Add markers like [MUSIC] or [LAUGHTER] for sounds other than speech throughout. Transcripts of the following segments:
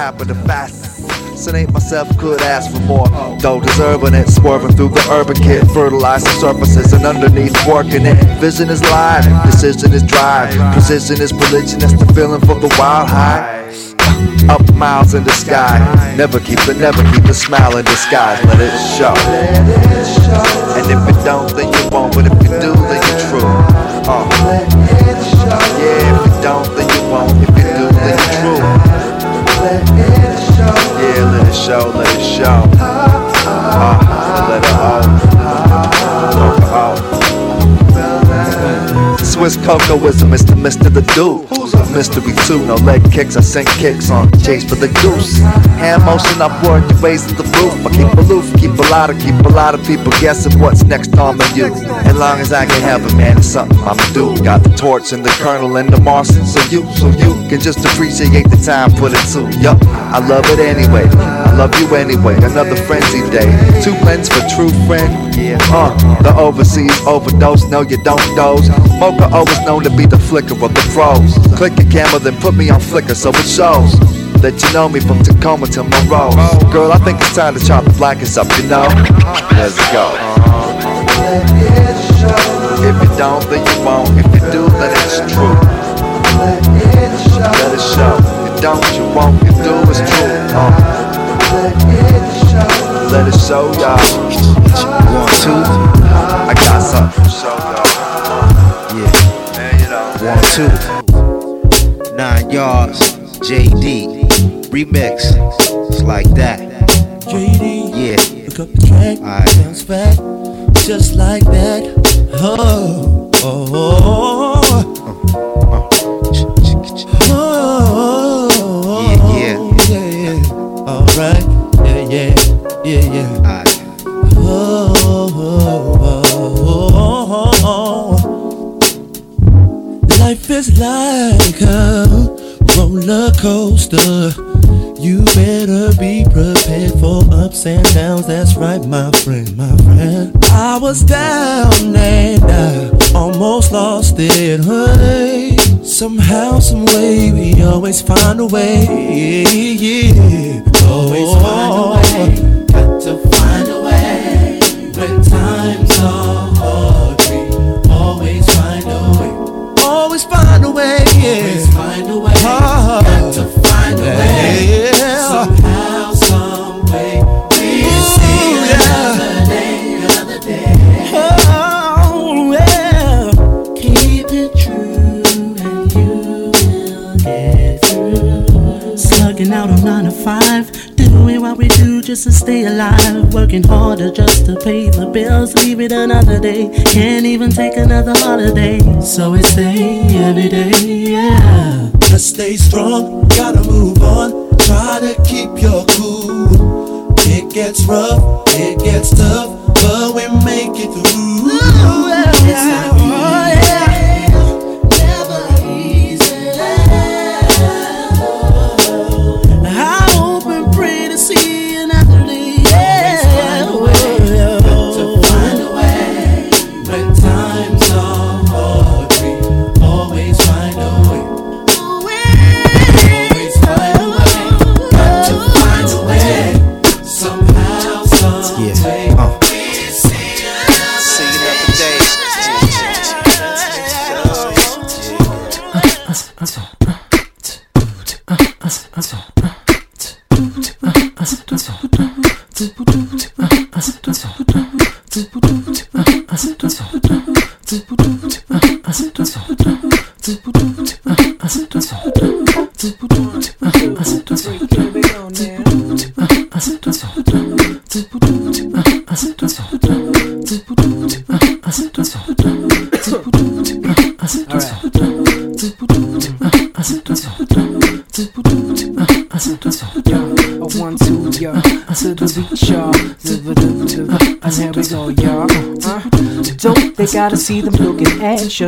happen the fastest. Son ain't myself could ask for more. Though deserving it, swerving through the urban kit, fertilizing surfaces and underneath working it. Vision is live, decision is drive, precision is religion. That's the feeling for the wild high. Up miles in the sky, never keep it, never keep a smile in disguise. Let it show. And if you don't, then you won't. But if you do, then you're true. Uh. It show, let it show. Uh, let it out. Go for out. Swiss cocoism is the Mr. Mr. the Dude. Mystery too, no leg kicks, I sink kicks on chase for the goose. Hand motion upward, the ways of the roof. I keep aloof, keep a lot of, keep a lot of people guessing what's next on my you. As long as I can help it, man, it's something I'ma do. Got the torch and the kernel and the Martian, so you, so you can just appreciate the time put it to. Yup, I love it anyway. Love you anyway. Another frenzy day. Two blends for true friend. Yeah, uh, the overseas overdose. No, you don't doze. Moka always known to be the flicker of the pros. Click a camera, then put me on flicker so it shows that you know me from Tacoma to Monroe. Girl, I think it's time to chop the blankets up, you know? Let's go. If you don't, then you won't. If you do, then it's true. Let it show. If you don't, you won't. If you do, it's true. Uh. Let it show, y'all. One, two, I got something to show y'all. yeah. Man, you know. One, two. Nine yards, Jay Dee. Remix. It's like that. Jay Dee, Yeah. Look up the track, Alright. bounce back, just like that. Oh, oh, oh, oh, is like a roller coaster. You better be prepared for ups and downs. That's right, my friend, my friend. I was down and I almost lost it. Hey, somehow, some way, we always find a way. Yeah, always find a way. Oh. Got to find a way when times are pay the bills, leave it another day. Can't even take another holiday, so we stay every day. Yeah. Let's stay strong, gotta move on. Try to keep your cool. It gets rough, it gets tough, gotta see them looking at you?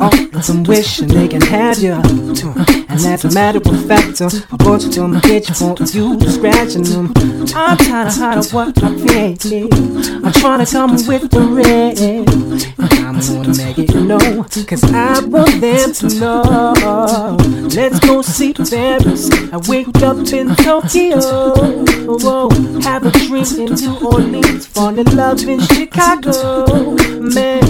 Of them wishing they can have you. And that's a matter of fact. But you don't get you want you scratching them. I'm tired of what I feel. I'm trying to come with the red. I'm gonna make it know, cause I want them to know. Let's go see Paris. I wake up in Tokyo. Oh, have a drink in New Orleans. Fall in love in Chicago. Man,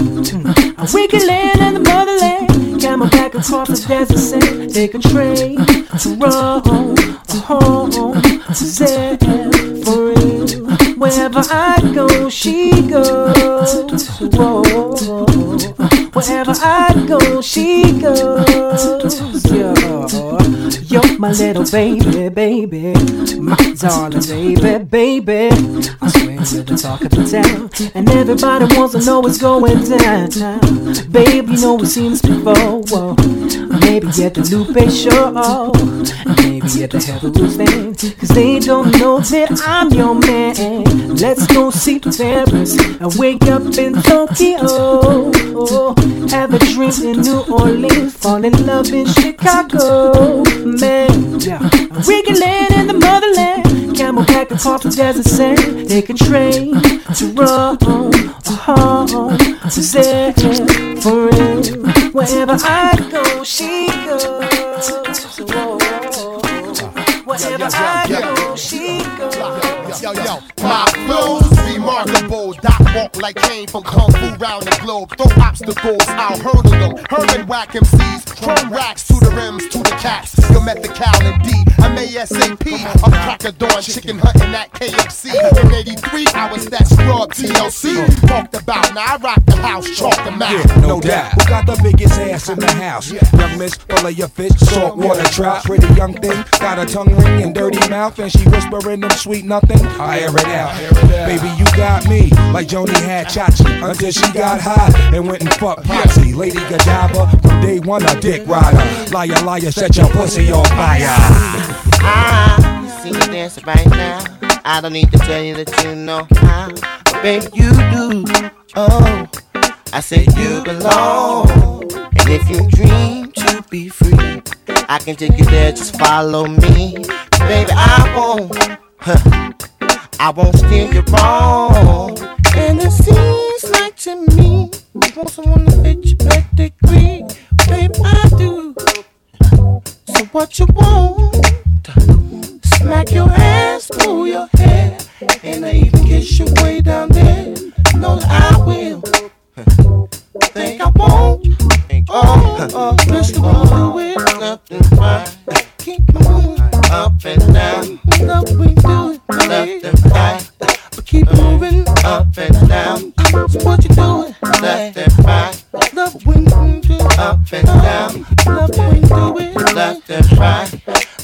I wake land in the motherland. Camelback across the desert sand. Take a train to Rome, to home, to there for real. Wherever I go, she goes. Whoa. Wherever I go, she goes. Yo, you're my little baby, baby. My darling baby, baby. I swear you're the talk of the town. And everybody wants to know what's going down. Baby, you know seen this before. Maybe at the Lupe show. Maybe at the Heatherwood stand. Cause they don't know that I'm your man. Let's go see the Paris. I wake up in Tokyo. Have a drink in New Orleans. Fall in love in Chicago. Man, yeah. I'm wiggling in the motherland. Camelback across the desert sand. Take a train to Rome or home to Zen for real. Wherever I go, she goes. Wherever I go, she goes. Yo, my flow's Walk like Kane from Kung Fu round the globe. Throw obstacles, I'll hurdle them. Herman whack MCs, chrome racks to the rims, to the cats. Yo, met the Cal and D. I'm ASAP. I'm dawn, chicken hunting at KFC. In 83, I was that scrub TLC. Talked about, now I rock the house, chalk the mouth. Yeah, no doubt. Who got the biggest ass in the house? Yeah. Young miss, fillet your fish, salt water trout. Pretty young thing, got a tongue ring and dirty mouth, and she whispering them sweet nothing. I air it out. Baby, you got me like Joni had Chachi until she got hot and went and fucked Potsy. Lady Godiva, from day one a dick rider. Liar, liar, set your pussy on fire. Ah, I see you dancing right now. I don't need to tell you that you know how. But baby, you do. Oh, I said you belong. And if you dream to be free, I can take you there, just follow me. Baby, I won't. Huh, I won't steer you wrong. And it seems like to me, you want someone to fit your. Baby, I do. So what you want? Smack your ass, pull your hair, and I even kiss you way down there. Know that I will. Think I won't. Oh, oh, do it right. Keep moving up and down. Love we do it and right. Keep mm-hmm. moving up and down. So what you doing left and right? Love when you do up and down. Love when you do it left and right.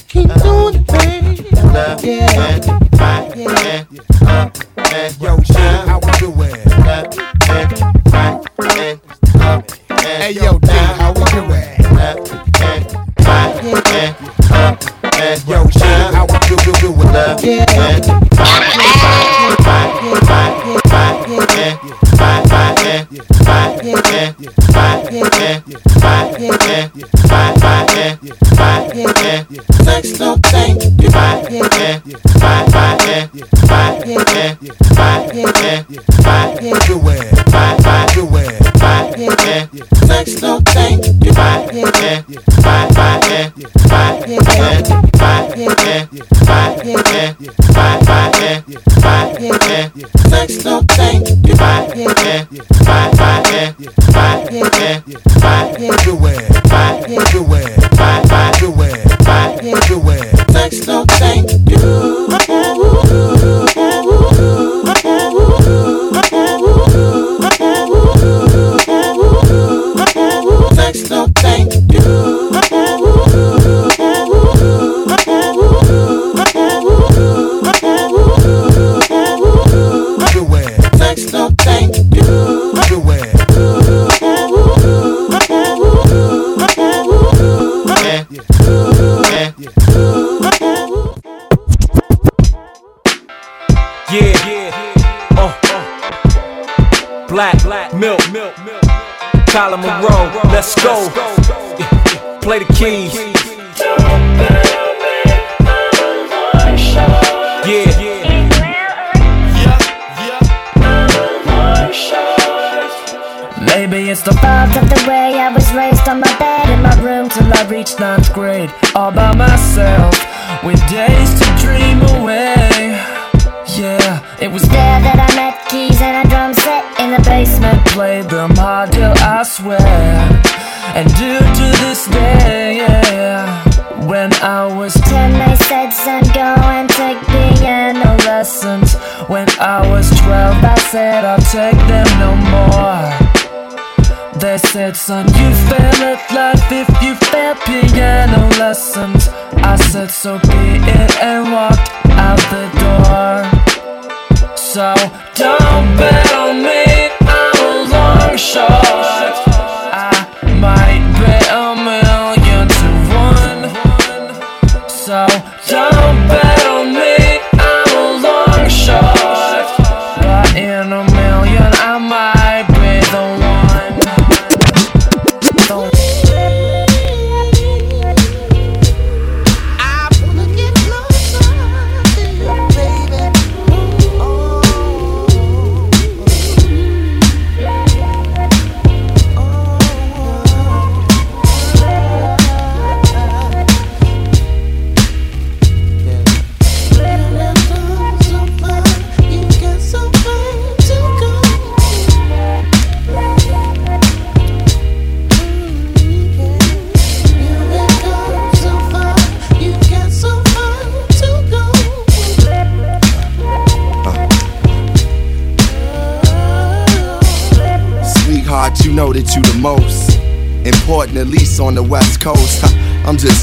Keep uh-huh. doing it, baby. Left and right and up and Yo, shit, down. how we do it? Left and right and up and Hey, yo, D, how we do it? left and right and up and Yo, shit, down. how we do, do, do it? Left and right, right,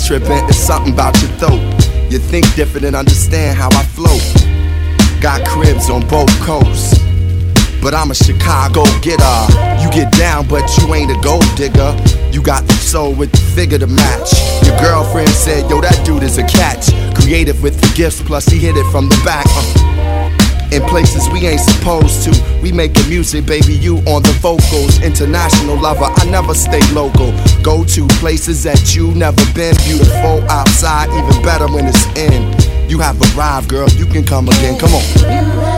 tripping, it's something about your throat. You think different and understand how I float. Got cribs on both coasts. But I'm a Chicago getter. You get down, but you ain't a gold digger. You got the soul with the figure to match. Your girlfriend said, Yo, that dude is a catch. Creative with the gifts, plus he hit it from the back. Uh. In places we ain't supposed to. We making music, baby, you on the vocals. International lover, I never stay local. Go to places that you never been. Beautiful outside, even better when it's in. You have arrived, girl, you can come again. Come on.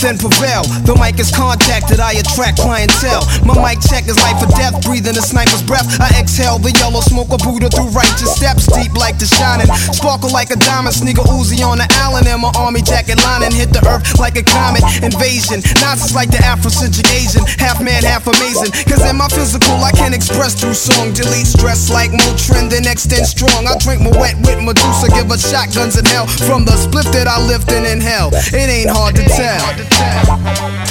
Then prevail. The mic is contacted, I attract clientele. My mic check is life or death, breathing a sniper's breath. I exhale the yellow smoke of Buddha through righteous steps, deep like the shining. Sparkle like a diamond, sneaker Uzi on the island, and my army jacket lining hit the earth like a comet. Invasion, Nas is like the Afrocentric Asian, half man, half amazing. Cause in my physical, I can express through song. Delete stress like Motrin, then extend strong. I drink Moet with Medusa, give her shotguns in hell. From the split that I lift and inhale, it ain't hard to tell.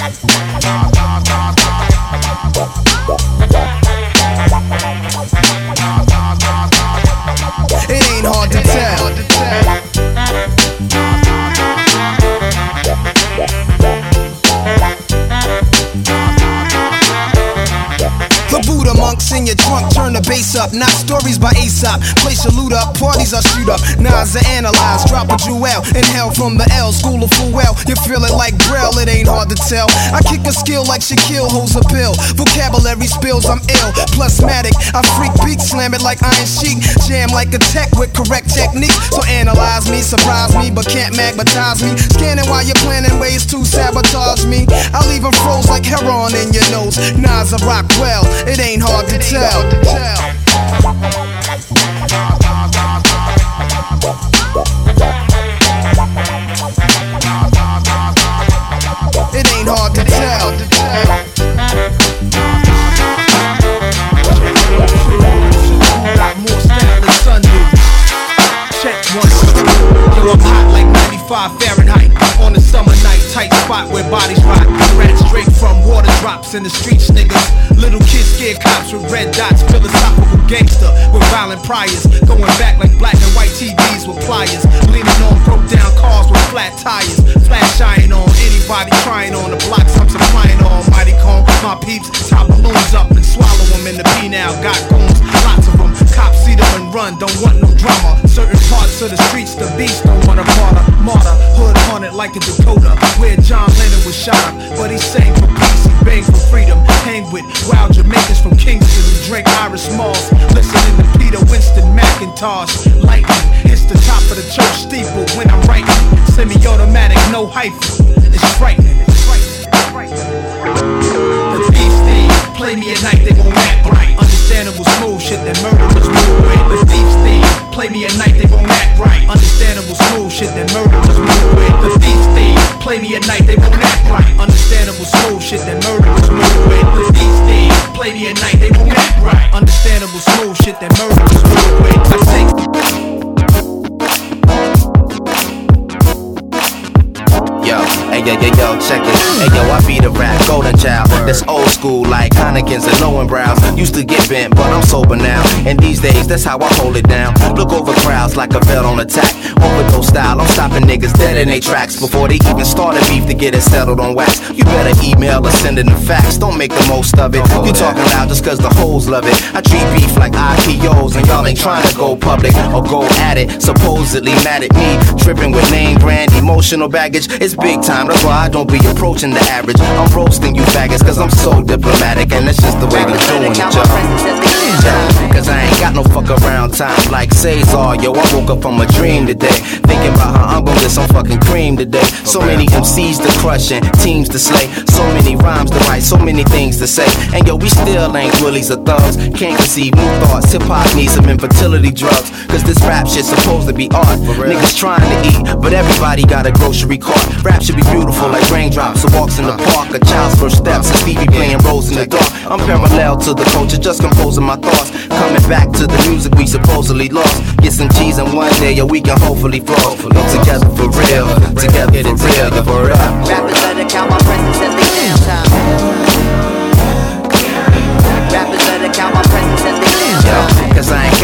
Up. Not stories by Aesop. Place your loot up, parties I shoot up. Nas I analyze, drop a jewel. Inhale from the L, school of full well. Your feel it like Braille, it ain't hard to tell. I kick a skill like Shaquille holds a pill. Vocabulary spills, I'm ill. Plusmatic, I freak beat, slam it like Iron Sheik. Jam like a tech with correct technique. So analyze me, surprise me, but can't magnetize me. Scanning while you're planning ways to sabotage me. I leave froze like heroin in your nose. Nas a rock well, it ain't hard to tell. In the streets, niggas. Little kids scared cops with red dots. Philosophical gangster with violent priors. Going back like black and white TVs with pliers. Leaning on broke down cars with flat tires. Flash iron on anybody trying on the blocks I'm supplying on. Mighty comb, my peeps, top balloons up and swallow them in the P now. Got goons, lots of them. Cops see them and run, don't want no drama. Certain parts of the streets, the beast don't want a martyr. Martyr, hood haunted like a Dakota. Wild Jamaicans from Kingston who drink Irish Moss. Listening to Peter Winston McIntosh. Lightning hits the top of the church steeple when I'm writing. Semi-automatic, no hyphen. It's frightening. Yo yo check it. Hey yo, I be the rap golden child. That's old school like Heinekens and Lowenbraus. Used to get bent, but I'm sober now. And these days, that's how I hold it down. Look over crowds like a vet on attack. Overdose no style, I'm stopping niggas dead in their tracks before they even start a beef to get it settled on wax. You better email or send in the facts. Don't make the most of it. You talking loud just cause the hoes love it. I treat beef like IPOs and y'all ain't trying to go public or go at it. Supposedly mad at me, tripping with name brand emotional baggage. It's big time, that's why I don't be approaching the average. I'm roasting you faggots cause I'm so diplomatic and that's just the way we're doing it, y'all. Yeah, Cause I ain't got no fuck around time like Cesar. Yo, I woke up from a dream today. Thinking about how I'm gonna get some fucking cream today. So many MCs to crush and teams to slay. So many rhymes to write, so many things to say. And yo, we still ain't willies or thugs. Can't conceive new thoughts. Hip hop needs some infertility drugs. Cause this rap shit's supposed to be art. Niggas trying to eat, but everybody got a grocery cart. Rap should be beautiful like raindrops or walks in the park. A child's first steps and Stevie playing roles in the dark. I'm parallel to the culture, just composing my thoughts. Coming back to the music we supposedly lost. Get some cheese and one day, yeah, we can hopefully flow. Together for real, together for real, real. Rappers better count my presence as they damn time. Rappers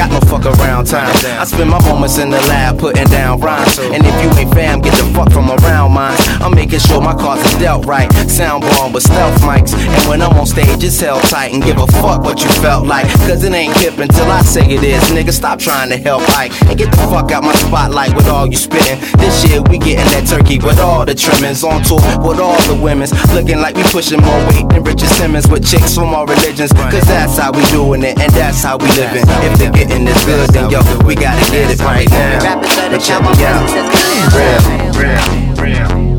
got no fuck around time. I spend my moments in the lab putting down rhymes. And if you ain't fam, get the fuck from around mine. I'm making sure my cards is dealt right. Sound bomb with stealth mics. And when I'm on stage, it's held tight. And give a fuck what you felt like. Cause it ain't hip until I say it is. Nigga, stop trying to help Ike. And get the fuck out my spotlight with all you spitting. This year we getting that turkey with all the trimmings. On tour with all the women's. Looking like we pushing more weight than Richard Simmons with chicks from all religions. Cause that's how we doing it. And that's how we living. If they're getting this good, then yo, we gotta get it right now. But check me out. presence as they damn time. Real, real, real.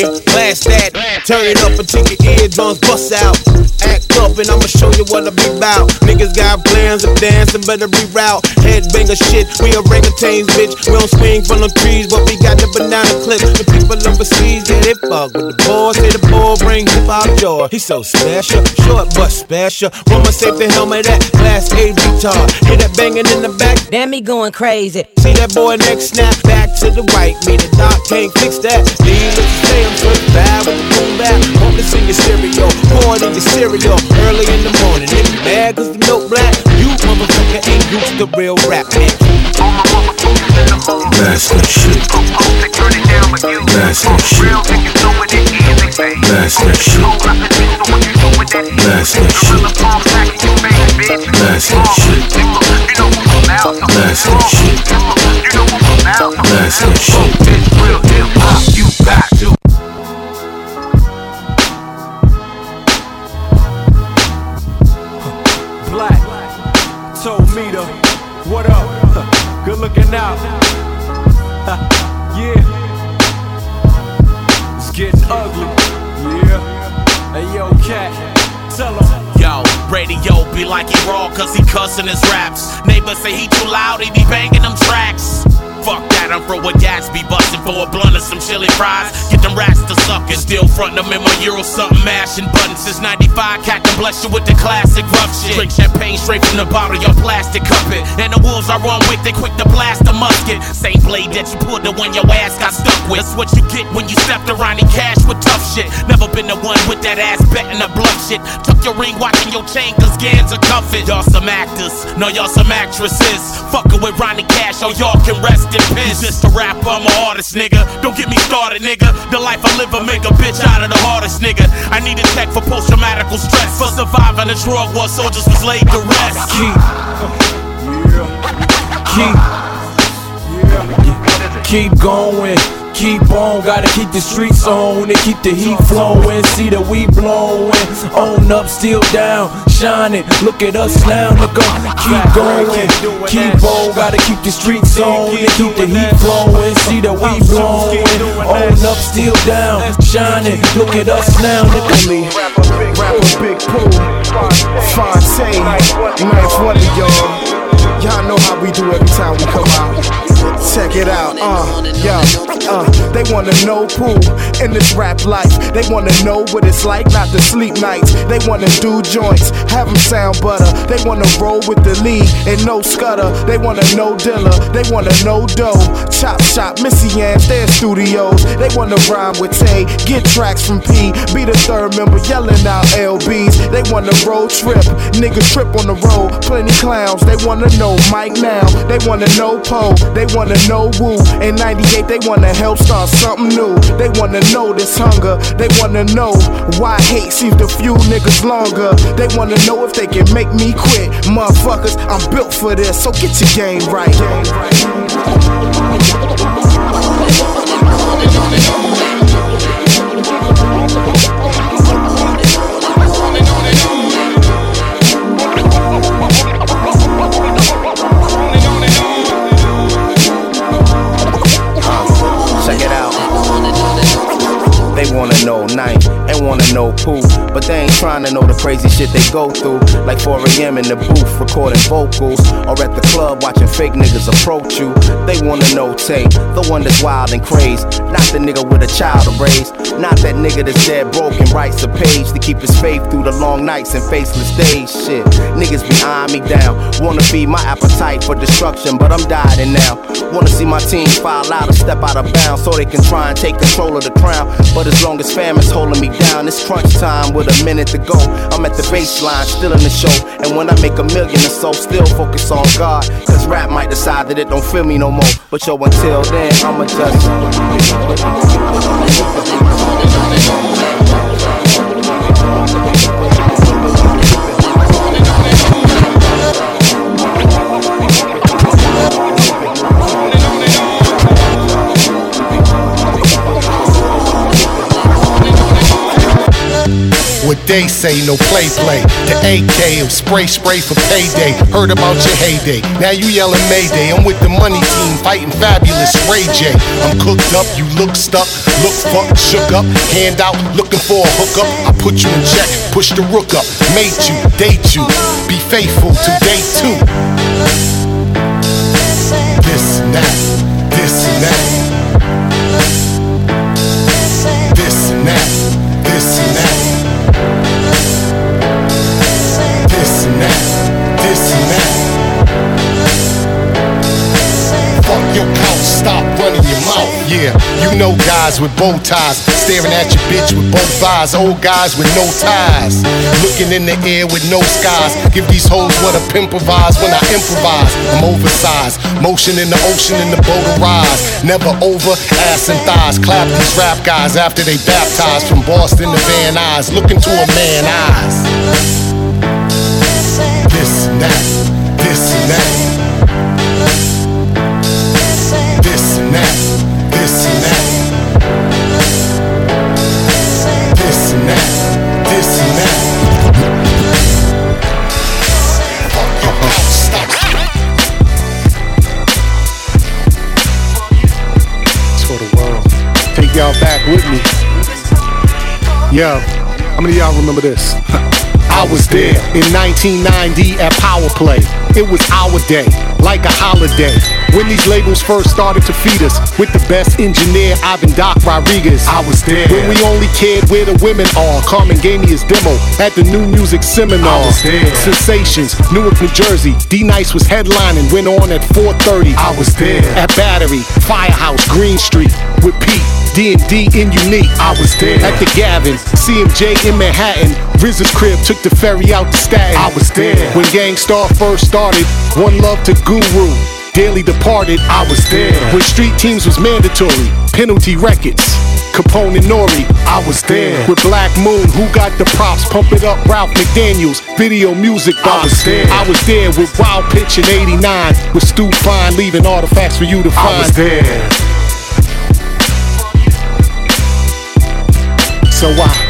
Yeah, blast that. Turn it up until your eardrums bust out. Open, I'ma show you what I be about. Niggas got plans of dancing, better reroute. Headbanger shit, we orangutans, bitch. We don't swing from the trees, but we got the banana clip. The people overseas, yeah, they fuck with the boys. Say the boy bring hip hop joy. He's so special, short but special. Woman save the helmet, that glass A guitar. Hear that banging in the back. Damn me going crazy. See that boy next snap back to the white. Me the doc can't fix that. Leave it stay, I'm so bad with the boom back. Want this in your stereo, pour it in your cereal. Early in the morning, cause the milk black. You motherfucker ain't used to real rap, bitch. That's that shit. That's that shit. That's that shit. That's that shit. That's that shit. That's that shit. That's that shit. You got to. What up? [LAUGHS] Good looking out. yeah. It's getting ugly. Yeah. Hey yo, cat, radio be like he raw cause he cussin' his raps. Neighbors say he too loud, he be banging them tracks. Fuck that, I'm from what Gatsby bustin' for a blunt of some chili fries. Get them rats to suckin'. Still frontin' them in my Euro something, mashing buttons since 95. Cat can bless you with the classic rough shit. Drink champagne straight from the bottle, your plastic cup it. And the wolves are run with, they quick to blast the musket. Same blade that you pulled the one your ass got stuck with. That's what you get when you stepped around in cash with tough shit. Never been the one with that ass betting the bluff shit. Tuck your ring, watching your chain, cause Gans are cuffin'. Y'all some actors, no, y'all some actresses. Fuckin' with Ronnie Cash, so y'all can rest in peace. Just a rapper, I'm an artist, nigga. Don't get me started, nigga. The life I live, I make a bitch out of the hardest, nigga. I need a check for post traumatic stress. For surviving the drug war, soldiers was laid to rest. Keep. Keep. Keep going. Keep on, gotta keep the streets on and keep the heat flowing. See that we blowing, on up, still down, shining. Look at us now, nigga. Keep going, keep on, gotta keep the streets on and keep the heat flowing. See that we blowing, on up, still down, shining. Look at us now, nigga. Rapper Big Pooh, Phonte, Ninth Wonder, y'all. Y'all know how we do every time we come out. Check it out, uh, yeah, uh. They wanna know Pooh in this rap life. They wanna know what it's like not to sleep nights. They wanna do joints, have them sound butter. They wanna roll with the lead and no scutter. They wanna know Dilla, they wanna know Doe. Chop shop, Missy Ann's, their studios. They wanna rhyme with Tay, get tracks from P. Be the third member yelling out LBs. They wanna road trip, niggas trip on the road. Plenty clowns, they wanna know Mike now. They wanna know Poe, they wanna know Woo. In 98, they wanna help start something new. They wanna know this hunger. They wanna know why hate seems to fuel niggas longer. They wanna know if they can make me quit. Motherfuckers, I'm built for this, so get your game right. Check wanna know. Night, they wanna know Pooh, but they ain't trying to know the crazy shit they go through. Like 4 a.m. in the booth recording vocals, or at the club watching fake niggas approach you. They wanna know Tay, the one that's wild and crazed, not the nigga with a child to raise, not that nigga that's dead broke and writes a page to keep his faith through the long nights and faceless days. Shit, niggas be eyeing me down, wanna feed my appetite for destruction, but I'm dieting now. Wanna see my team file out or step out of bounds so they can try and take control of the crown. But as long as famine's holding me down, it's crunch time with a minute to go. I'm at the baseline, still in the show. And when I make a million or so, still focus on God. Cause rap might decide that it don't feel me no more. But yo, until then, I'ma With they say, no play play. The AK of spray spray for payday. Heard about your heyday. Now you yelling Mayday. I'm with the money team fighting fabulous Ray J. I'm cooked up, you look stuck, look fucked, shook up, hand out, looking for a hookup. I put you in check, push the rook up, mate you, date you, be faithful to day two. This and that, this and that. This and that, this and that. This and that, this and that. Fuck your couch, stop running your mouth. Yeah, you know guys with bow ties, staring at your bitch with both eyes. Old guys with no ties, looking in the air with no skies. Give these hoes what a pimp provides when I improvise. I'm oversized, motion in the ocean in the boat rise. Never over, ass and thighs. Clap these rap guys after they baptized from Boston to Van Nuys. Look to a man eyes. That, this and that. This and that, this and that. This and that, this and that. Y'all back with me. Yo, how many y'all remember this? [LAUGHS] I was there in 1990 at Power Play. It was our day, like a holiday. When these labels first started to feed us with the best engineer, Ivan Doc Rodriguez. I was there. When we only cared where the women are. Carmen gave me his demo at the New Music Seminar. I was there. Sensations, Newark, New Jersey. D Nice was headlining, went on at 4:30. I was there. At Battery, Firehouse, Green Street with Pete. D&D in Unique. I was there. At the Gavin, CMJ in Manhattan. RZA's crib took the ferry out to Staten. I was there. When Gang Starr first started, One Love to Guru. Daily Departed, I was there. When Street Teams was mandatory, Penalty Records. Capone and Nori, I was there. With Black Moon, who got the props? Pump it up, Ralph McDaniels. Video music, I was there. I was there with Wild Pitch in 89. With Stu Fine leaving artifacts for you to find. I was there. So I.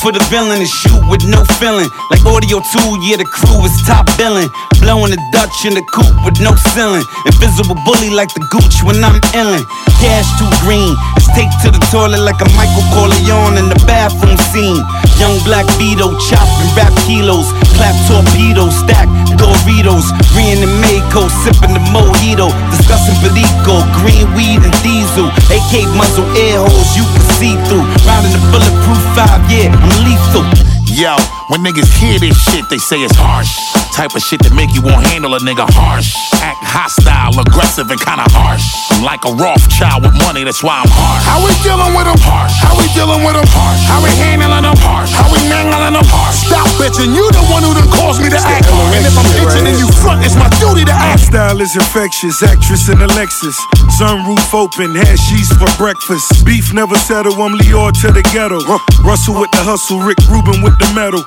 for the villain and shoot with no feeling. Like audio 2, yeah, the crew is top billing. Blowing the Dutch in the coupe with no ceiling. Invisible bully like the gooch when I'm illin'. Cash too green. It's take to the toilet like a Michael Corleone in the bathroom scene. Young black Beto chopping rap kilos. Clap torpedoes, stack Doritos. Green and Mako, sipping the mojito. Discussing Perico, green weed and diesel. AK muzzle air holes you can see through. Riding the bulletproof five, yeah, I'm lethal. Yo, when niggas hear this shit, they say it's harsh. Type of shit that make you won't handle a nigga harsh. Act hostile, aggressive, and kinda harsh. I'm like a Rothschild with money, that's why I'm harsh. How we dealing with them? Harsh. How we dealing with them? Harsh. How we handling them? Harsh. How we mangling them? Harsh. Stop bitching. You the one who done caused me to act. And if I'm itching and you front, it's my duty to act. Style is infectious, actress in a Lexus. Sunroof open, had sheets for breakfast. Beef never settle, I'm Leo to the ghetto. Russell with the hustle, Rick Rubin with the metal.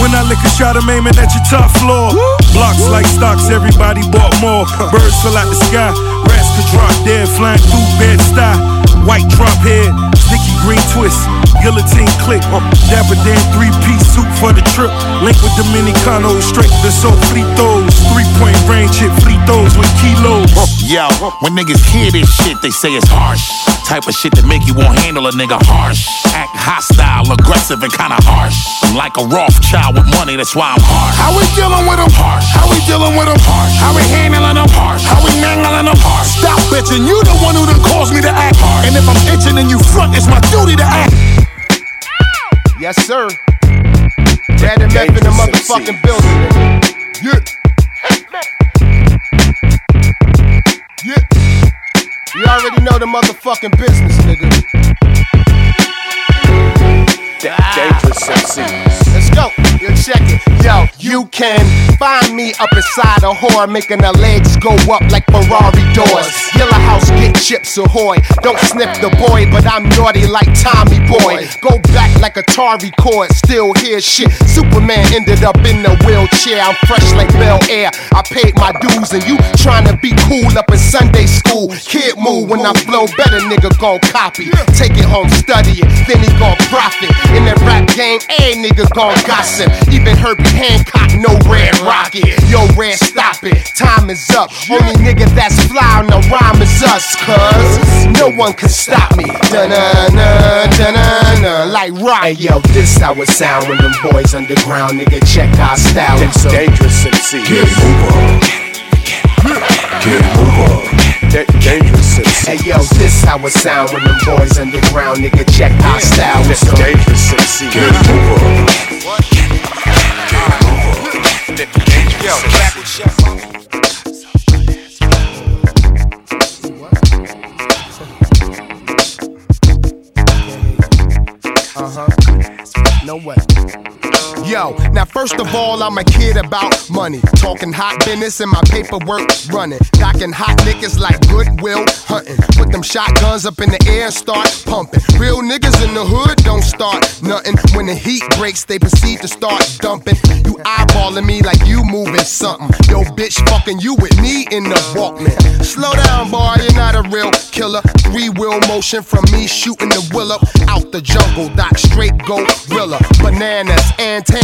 When I lick a shot, I'm aiming at your top floor. Blocks like stocks, everybody bought more. Birds fell out the sky, rats could drop dead, flying through Bed-Stuy. White drop head, sticky green twist, guillotine click. Uh, dapper Dan three piece suit for the trip. Link with Dominicano, straight to so fritos. Three point range hit fritos with kilos. Yo, when niggas hear this shit, they say it's harsh. Type of shit that make you won't handle a nigga harsh. Act hostile, aggressive, and kinda harsh. I'm like a Rothschild with money, that's why I'm harsh. How we dealing with them? Harsh. How we dealing with them? Harsh. How we handling them? Harsh. How we mangling them? Harsh. Stop bitching. You the one who done caused me to act. Harsh. And if I'm itching and you front, it's my duty to act. Yes, sir. Dad and Meth in the motherfucking building. Yeah. Yeah. You already know the motherfucking business, nigga. Dangerous MCs. Let's go. You check it. Yo, you can find me up inside a whore, making her legs go up like Ferrari doors. Yellow house, get chips ahoy. Don't sniff the boy, but I'm naughty like Tommy Boy. Go back like Atari cord, still hear shit. Superman ended up in the wheelchair. I'm fresh like Bel Air. I paid my dues, and you trying to be cool up in Sunday school. Kid move when I flow better, nigga gon' copy. Take it home, study it, then he gon' profit. In that rap game, a nigga gon' gossip. Even Herbie Hancock, no red rocket. Yo, red, stop it. Time is up. Only nigga that's fly on the rhyme is us, cuz no one can stop me. Dun-dun-dun, dun-dun-dun, like rock. Hey yo, this how it sound when them boys underground, nigga. Check our style. It's dangerous MC. Get over. Get over. Da- dangerous. Hey yo, this how it sound when them boys underground, nigga. Check our style. It's dangerous MC. Get over. Yo, back with Chef. Uh huh. No way. Yo, now first of all, I'm a kid about money. Talking hot business and my paperwork running. Knocking hot niggas like Goodwill hunting. Put them shotguns up in the air and start pumping. Real niggas in the hood don't start nothing. When the heat breaks, they proceed to start dumping. You eyeballing me like you moving something. Yo, bitch, fucking you with me in the Walkman. Slow down, boy, you're not a real killer. Three wheel motion from me shooting the willow out the jungle. Doc straight gorilla. Bananas, antennas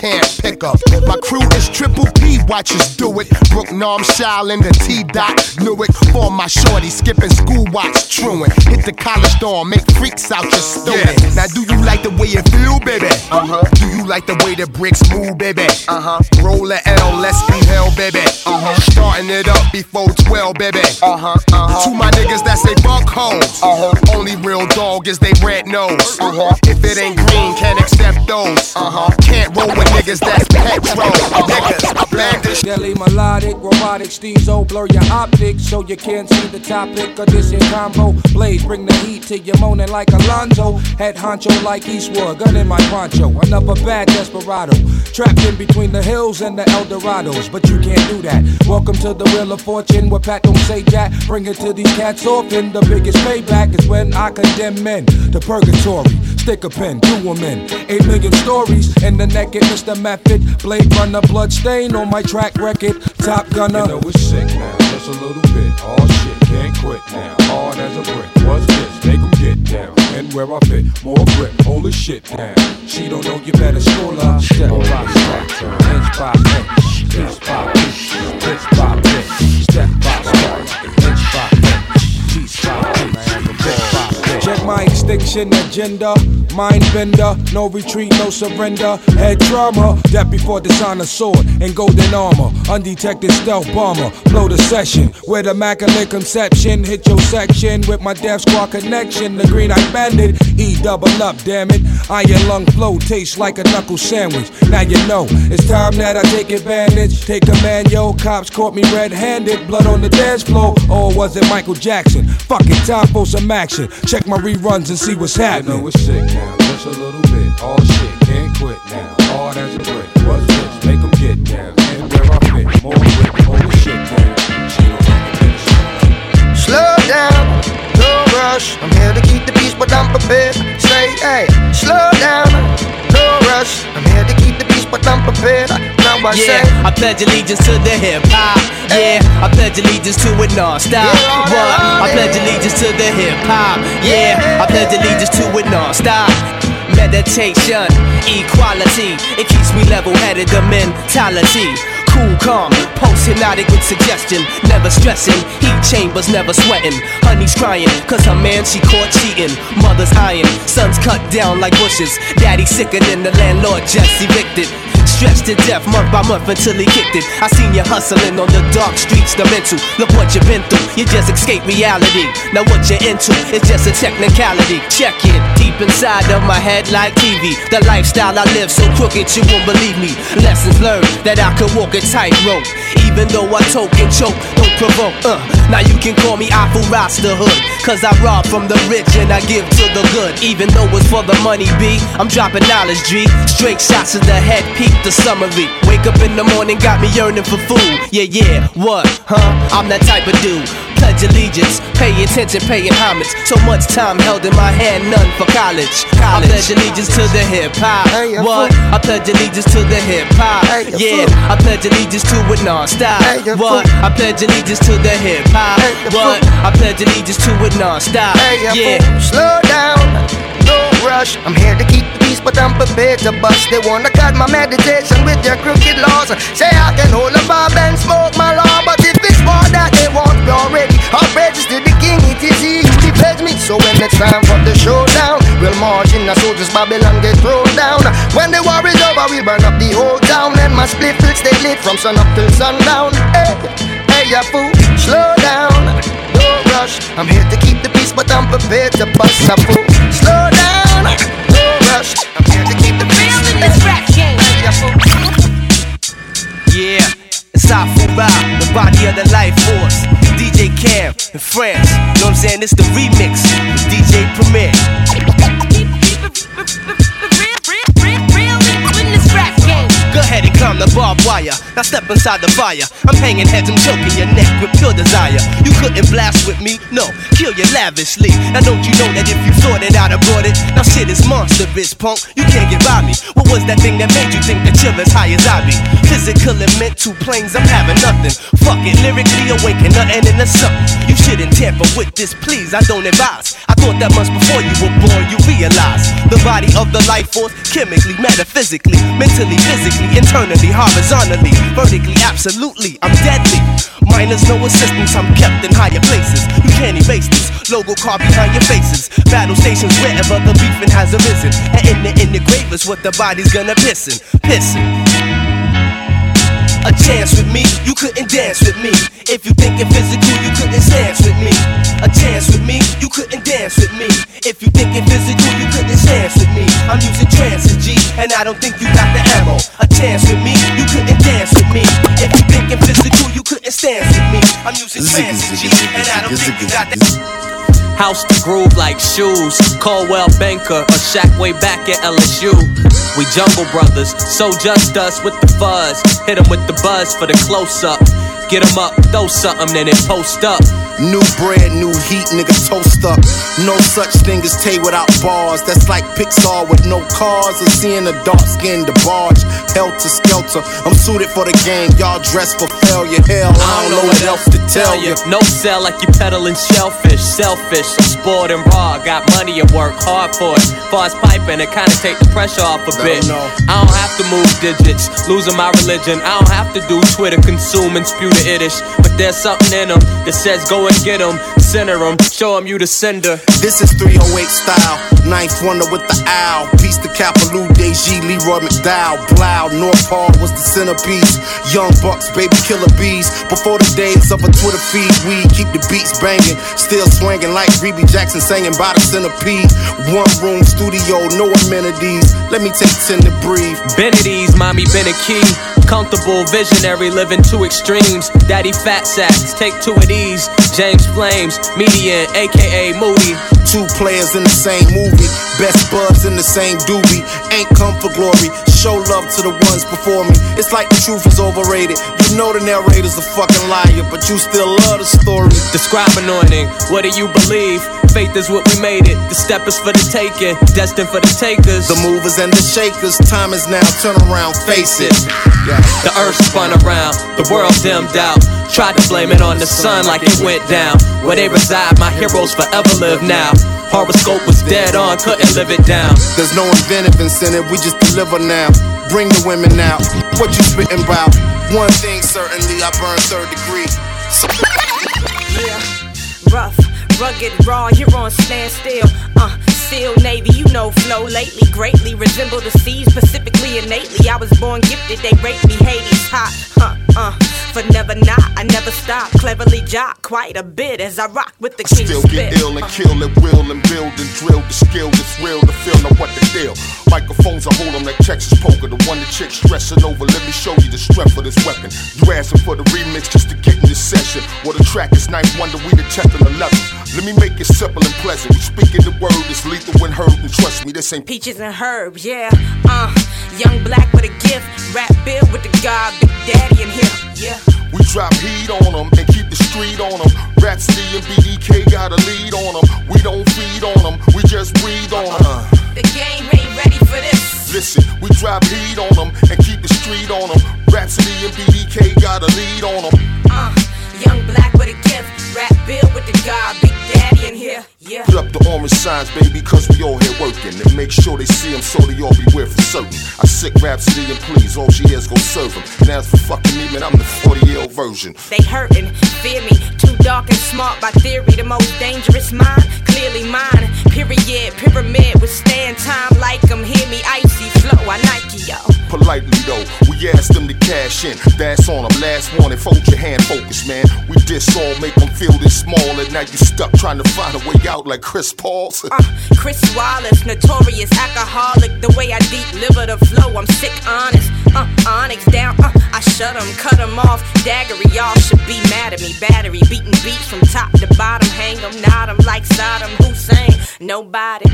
can't pick up. My crew is triple P, watches do it. Brook Norm Shaolin, the T dot knew it. For my shorty, skipping school watch truant. Hit the college dorm, make freaks out your student. Now, do you like the way it feel, baby? Uh huh. Do you like the way the bricks move, baby? Uh huh. Roll a L, let's be hell, baby. Uh huh. Starting it up before 12, baby. Uh huh. Uh huh. To my niggas that say fuck hoes. Uh huh. Only real dog is they red nose. Uh huh. If it ain't green, can't accept those. Uh huh. Can't roll with niggas that's petrol. Niggas, abandoned. Deadly melodic, robotic, steezo, blur your optics so you can't see the topic of this here combo. Blaze, bring the heat to your moaning like Alonzo. Head honcho like Eastwood, gun in my poncho. Another bad desperado. Trapped in between the hills and the Eldorados, but you can't do that. Welcome to the Wheel of Fortune where Pat don't say jack. Bring it to these cats often. The biggest payback is when I condemn men to purgatory. Stick a pen, do 'em in. Eight million stories in the naked Mr. Method. Blade runner, blood stain on my track record. Top gunner. You know it's sick now, just a little bit. All shit, can't quit now. Hard as a brick. What's this? Make Make 'em get down. And where I fit, more grip. The shit down. She don't know you better school her. Step by step, inch by inch, piece by piece, pitch by step by step, inch by inch, piece by piece, my extinction agenda, mind bender, no retreat, no surrender. Head trauma, death before dishonor sword and golden armor. Undetected stealth bomber, blow the session with immaculate conception. Hit your section with my death squad connection. The green eye bandit, E double up, damn it. Iron lung flow tastes like a knuckle sandwich. Now you know it's time that I take advantage. Take command, yo. Cops caught me red-handed, blood on the dance floor. Or was it Michael Jackson? Fucking time for some action. Check my reruns and see what's happening. You know it's sick now, just a little bit. All shit, can't quit now. Hard as a brick. What's this? Make 'em get down. And where I fit, more grip, hold the shit down. She don't. Slow down, no rush. I'm here to keep the peace, but I'm prepared. Say, hey, slow down, no rush. I'm here to keep the peace, but I'm prepared. I Yeah, say, I pledge allegiance to the hip hop. Yeah, I pledge allegiance to it non-stop. What? I pledge allegiance to the hip hop. Yeah, I pledge allegiance to it non-stop. Meditation, equality, it keeps me level-headed. The mentality, cool, calm, post hypnotic with suggestion, never stressing. Heat chambers, never sweating. Honey's crying, cause her man she caught cheating. Mother's iron, sons cut down like bushes. Daddy sicker than the landlord just evicted. Stretched to death month by month until he kicked it. I seen you hustling on the dark streets, the mental. Look what you've been through, you just escaped reality. Now what you're into is just a technicality. Check it deep inside of my head like TV. The lifestyle I live so crooked you won't believe me. Lessons learned that I could walk a tightrope. Even though I toke and choke, don't provoke. Uh, now you can call me Apple Rasta Hood. Cause I rob from the rich and I give to the good. Even though it's for the money, B, I'm dropping knowledge, G. Straight shots to the head, P. peep the summary. Wake up in the morning, got me yearning for food. Yeah, yeah, what? Huh? I'm that type of dude. Pledge allegiance, pay attention, paying homage. So much time held in my hand, none for college. I pledge allegiance to the hip hop. What? I pledge allegiance to the hip hop. Yeah, I pledge allegiance to it non-stop. What? I pledge allegiance to the hip hop. What? I pledge allegiance to it non-stop. Yeah. Slow down, don't rush. I'm here to keep the peace, but I'm prepared to bust. They wanna cut my meditation with their crooked laws. Say I can hold a bob and smoke my law, but if it's war that they want, we already are registered the king. It is he who defends me. So when it's time for the showdown, we'll march in the soldiers Babylon get thrown down. When the war is over, we burn up the whole town, and my split will stay lit from sun up till sundown. Hey, hey, ya fool, slow down. Don't rush. I'm here to keep the peace, but I'm prepared to bust a fool. Slow down. Don't rush. I'm here to keep the peace. in this rap game. Yeah, it's the body of the life force. DJ Cam in France, You know what I'm saying? It's the remix DJ Premier. Go ahead and climb the barbed wire. Now step inside the fire. I'm hanging heads, I'm choking your neck with pure desire. You couldn't blast with me, no, kill you lavishly. Now don't you know that if you thought it, I'd have it? Now shit is monstrous, punk. You can't get by me. What was that thing that made you think that you're as high as I be? Physical and mental planes, I'm having nothing. Fuck it, lyrically awaken, nothing in the sun. You shouldn't tamper with this, please. I don't advise. I thought that much before you were born. You realize the body of the life force, chemically, metaphysically, mentally, physically, internally, horizontally, vertically, absolutely. I'm deadly. Minus no assistance, I'm kept in higher places. You can't erase this logo car behind your faces. Battle stations wherever the beefing has arisen. And in the in the grave is what the body's gonna pissin', pissin'. A chance with me, you couldn't dance with me. If you thinking physical, you couldn't dance with me. A chance with me, you couldn't dance with me. If you thinking physical, you couldn't dance with me. I'm using transit G, and I don't think you got the ammo. A chance with me, you couldn't dance with me. If you thinking physical, you couldn't dance with me. I'm using transit and I don't think you got the House to groove like shoes. Coldwell Banker, a shack way back at LSU. We jungle brothers, so just us with the fuzz. Hit 'em with the buzz for the close up. Get 'em up, throw something, then it post up. New bread, new heat, nigga toast up. No such thing as Tay without bars. That's like Pixar with no cars. Or seeing a dark skinned barge. Helter skelter. I'm suited for the game. Y'all dressed for failure. Hell, I don't know what else to tell you. No sell like you peddling shellfish. Selfish, I'm spoiled and raw. Got money and work hard for it. Far as piping, it kinda take the pressure off a bit. I don't have to move digits, losing my religion. I don't have to do Twitter, consume and the. But there's something in them that says go and get them, center them, show them you the sender. This is 308 style. Ninth wonder with the owl. Peace to Capaloo, Deji, Leroy McDowell. Blau, North Hall was the centerpiece. Young Bucks, baby killer bees. Before the days of a Twitter feed, we keep the beats banging. Still swinging like Rebbie Jackson singing by the centipede. One room studio, no amenities. Let me take 10 to breathe. Benedict's, mommy been a key. Comfortable, visionary, living two extremes. Daddy fat sacks, take two of these. James Flames, median, aka Moody. Two players in the same movie. Best buds in the same doobie. Ain't come for glory. Show love to the ones before me. It's like the truth is overrated. You know the narrator's a fucking liar, but you still love the story. Describe anointing. What do you believe? Faith is what we made it. The step is for the taking, destined for the takers. The movers and the shakers. Time is now. Turn around, face it. The earth spun around, the world dimmed out. Tried to blame it on the sun like it went down. Where they reside, my heroes forever live now. Horoscope was dead on, couldn't live it down. There's no inventive incentive, we just deliver now. Bring the women out. What you spitting about? One thing certainly, I burn third degree. So Yeah, rough, rugged, raw, you're on standstill. Uh, still Navy, you know flow lately. Greatly resemble the seas, specifically innately. I was born gifted, they rate me Hades hot. Huh, uh, for never not, I never stop. Cleverly jock quite a bit as I rock with the king Still spit. get ill and kill at will and build and drill the skill that's real to feel know what the deal. Microphones I hold on like Texas poker, the one the chick stressing over. Let me show you the strength of this weapon. You asking for the remix just to get in this session. Well, the track is ninth wonder, we the 10th and 11th. Let me make it simple and pleasant. We speaking the word is lethal when heard, and trust me, this ain't Peaches and herbs, yeah. Uh, young black with a gift. Rap bill with the God, Big Daddy in here, yeah. We drop heat on them and keep the street on them. Rapsody and BDK got a lead on them. We don't feed on them, we just breathe on them. The game Listen, we drop heat on them and keep the street on them. Rapsody and BDK got a lead on them. Uh, young black with a gift. Rap bill with the Big Daddy in here, yeah. Put up the orange signs, baby, cause we all here working. And make sure they see them so they all beware for certain. I sick Rapsody and please, all she hears go serve them. And as for fucking me, man, I'm the 40 year old version. They hurting, fear me. Too dark and smart by theory. The most dangerous mind, clearly mine. Period, pyramid, withstand time like 'em. Hear me, icy flow, I Nike, yo. Politely though, we ask them to cash in. That's on them. Last warning, fold your hand, focus, man. We diss all, make them feel this small, and now you stuck trying to find a way out like Chris Paul. Uh, Chris Wallace, notorious alcoholic. The way I deep liver the flow, I'm sick, honest. Uh, Onyx down, uh, I shut 'em, cut 'em off. Daggery, y'all should be mad at me. Battery, beating beats from top to bottom. Hang 'em, nod 'em like Saddam Hussein. Nobody.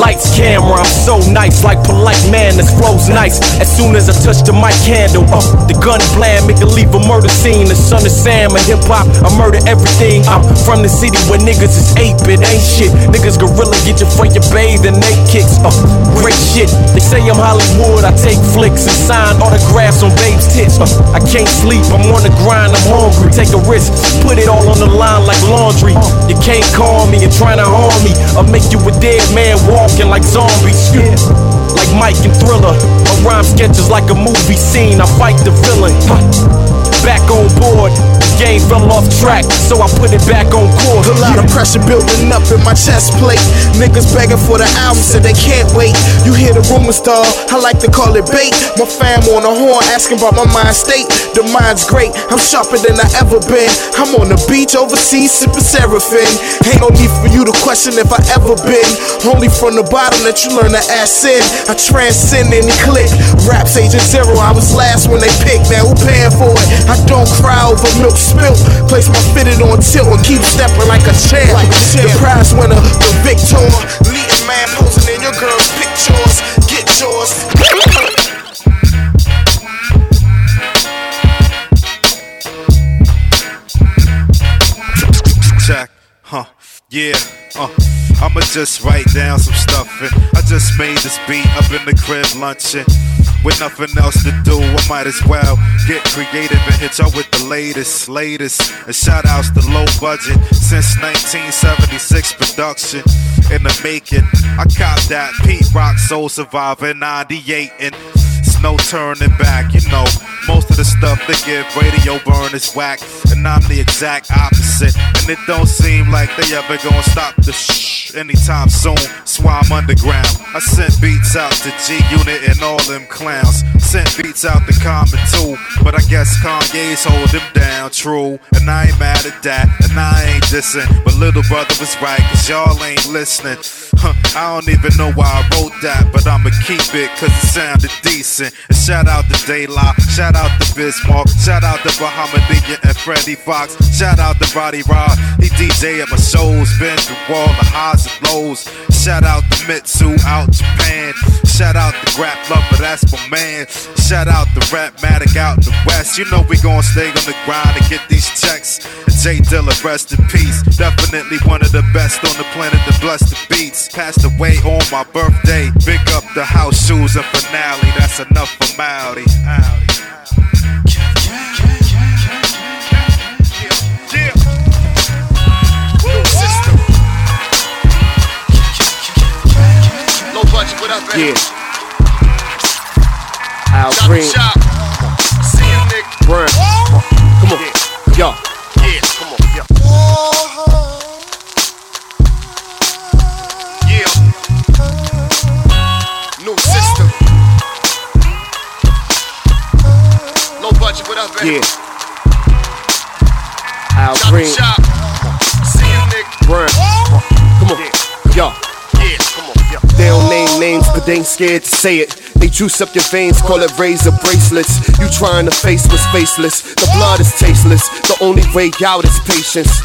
life lights, camera, I'm so nice, like polite man manners, flows nice. As soon as I touch the mic handle, uh, the gun bland, make it leave a murder scene. The son of Sam and hip hop, I murder everything. I'm from the city where niggas is it ain't shit. Niggas gorilla get you for your bathe and they kicks. Uh, great shit. They say I'm Hollywood, I take flicks and sign autographs on babes' tits. Uh, I can't sleep, I'm on the grind, I'm hungry. Take a risk, put it all on the line like laundry. You can't call me and trying to harm me. I'll make you a dead man walking like zombies. Yeah. Like Mike and Thriller. My rhyme sketches like a movie scene. I fight the villain. Back on board. Game fell off track, so I put it back on course. A lot of pressure building up in my chest plate. Niggas begging for the album, said they can't wait. You hear the rumors, dawg? I like to call it bait. My fam on the horn asking about my mind state. The mind's great, I'm sharper than I ever been. I'm on the beach overseas sipping Seraphim. Ain't no need for you to question if I ever been. Only from the bottom that you learn to ass in. I transcend any click. Raps agent zero, I was last when they picked. Now who paying for it? I don't cry over milk spilt. Place my fitted on tilt and keep stepping like a champ. The prize winner, the victor. Leading man posing in your girl's pictures. Get yours. check, huh? Yeah, uh, I'ma just write down some stuff and I just made this beat up in the crib lunching. With nothing else to do, I might as well get creative and hit y'all with the latest, latest. And shout outs to low budget since 1976 production in the making. I cop that Pete Rock Soul Survivor 98 and no turning back, you know. Most of the stuff they give radio burn is whack, and I'm the exact opposite. And it don't seem like they ever gonna stop the shh anytime soon. Why I'm underground. I sent beats out to G Unit and all them clowns. Sent beats out to Common too, but I guess Kanye's hold them down, true. And I ain't mad at that, and I ain't dissing. But little brother was right, cause y'all ain't listening. Huh, I don't even know why I wrote that, but I'ma keep it cause it sounded decent. And shout out to Dayla, shout out to Bismarck, shout out to Bahamadia and Freddie Foxxx, shout out to Roddy Rod. He DJ at my shows, been through all the highs and lows. Shout out to Mitsu out Japan. Shout out to Grap Luva, that's my man. Shout out to Rap Matic out in the West. You know we gon' stay on the grind to get these checks. And J Dilla, rest in peace. Definitely one of the best on the planet to bless the beats. Passed away on my birthday. Big up the house shoes and finale. That's enough formality. Low budget, what up, Yeah. Al Green. Shop. See you. Come on. Yo. Yeah, come on, yeah. What up, baby? Yeah. Al Green. shop. They ain't scared to say it. They juice up your veins, call it razor bracelets. You trying to face what's faceless. The blood is tasteless. The only way out is patience.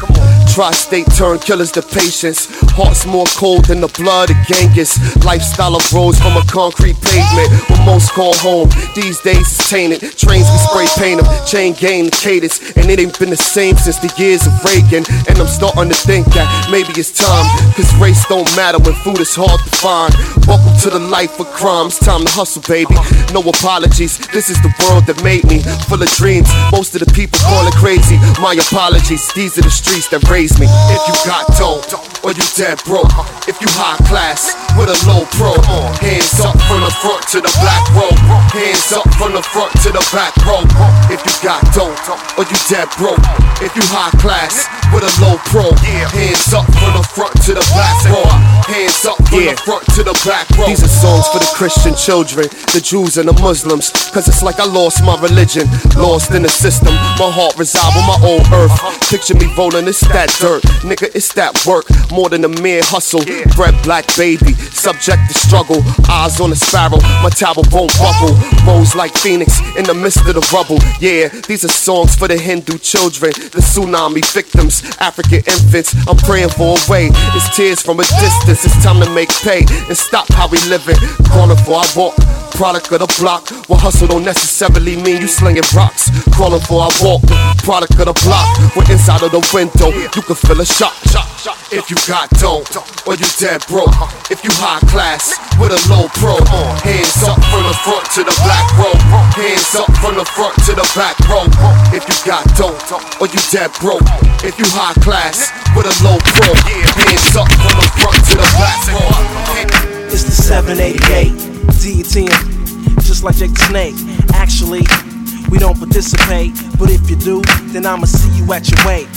Tri-state turn killers to patience. Hearts more cold than the blood of Genghis. Lifestyle of rose from a concrete pavement. What most call home. These days is tainted. Trains we spray paint them. Chain gang the cadence. And it ain't been the same since the years of Reagan. And I'm starting to think that maybe it's time. Cause race don't matter when food is hard to find. Welcome to the life of crime. It's time to hustle, baby. No apologies. This is the world that made me. Full of dreams. Most of the people call it crazy. My apologies. These are the streets that raised me. If you got dope, or you dead broke. If you high class with a low pro. Hands up from the front to the black row. Hands up from the front to the back row. If you got dope, or you dead broke. If you high class with a low pro. Hands up from the front to the back row. Hands up from the front to the back row. These are songs for the Christian children, the Jews and the Muslims. Cause it's like I lost my religion, lost in the system. My heart reside on my own earth. Picture me rolling, it's that dirt. Nigga, it's that work. More than a mere hustle. Bread black baby, subject to struggle. Eyes on the sparrow, my tower won't buckle. Rose like Phoenix in the midst of the rubble. Yeah, these are songs for the Hindu children, the tsunami victims, African infants. I'm praying for a way. It's tears from a distance. It's time to make pay and stop how we living. Corner for I walk. Product of the block. Well, hustle don't necessarily mean you slinging rocks. Crawling for I walk. Product of the block. We're inside of the window. You can feel a shock. If you got dope, or you dead broke. If you high class with a low pro. Hands up from the front to the back row. Hands up from the front to the back row. If you got dope, or you dead broke. If you high class with a low pro. Hands up from the front to the back row. It's the 788 D10, just like Jake the Snake. Actually, we don't participate, but if you do, then I'ma see you at your weight.